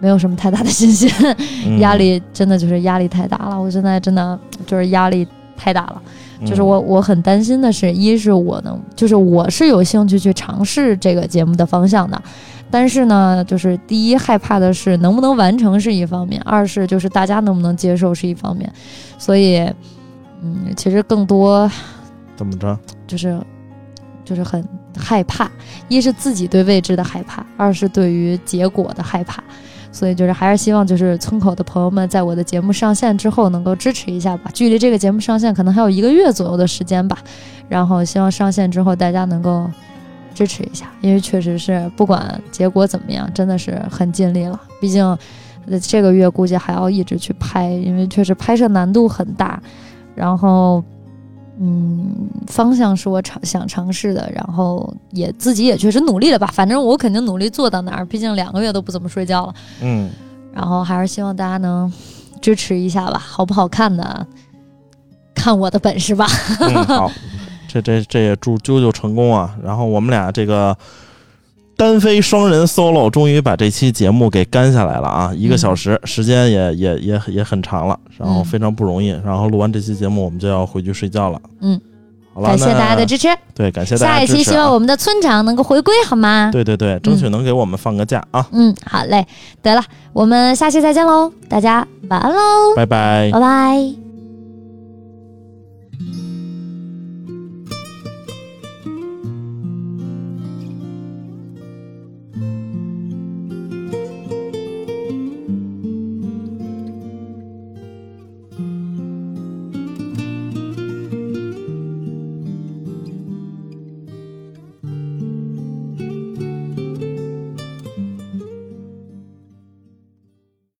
没有什么太大的信心。嗯压力真的就是压力太大了，我现在真的就是压力太大了。嗯就是我我很担心的是，一是我能，就是我是有兴趣去尝试这个节目的方向的，但是呢，就是第一害怕的是能不能完成是一方面，二是就是大家能不能接受是一方面，所以，嗯，其实更多怎么着？就是就是很害怕，一是自己对未知的害怕，二是对于结果的害怕。所以就是还是希望就是村口的朋友们在我的节目上线之后能够支持一下吧。距离这个节目上线可能还有一个月左右的时间吧，然后希望上线之后大家能够支持一下，因为确实是不管结果怎么样，真的是很尽力了。毕竟这个月估计还要一直去拍，因为确实拍摄难度很大。然后。嗯，方向是我尝想尝试的，然后也自己也确实努力了吧。反正我肯定努力做到哪儿，毕竟两个月都不怎么睡觉了。嗯，然后还是希望大家能支持一下吧，好不好看的？看我的本事吧。嗯，好，这这这也祝啾啾成功啊！然后我们俩这个单飞双人 solo 终于把这期节目给干下来了啊，一个小时，时间也也也也很长了，然后嗯非常不容易。然后录完这期节目，我们就要回去睡觉了。嗯，好了，感谢大家的支持，对，感谢大下一家支持、啊。期希望我们的村长能够回归，好吗？对对对，争取能给我们放个假啊！嗯，好嘞，得了，我们下期再见喽，大家晚安喽，拜拜。拜拜。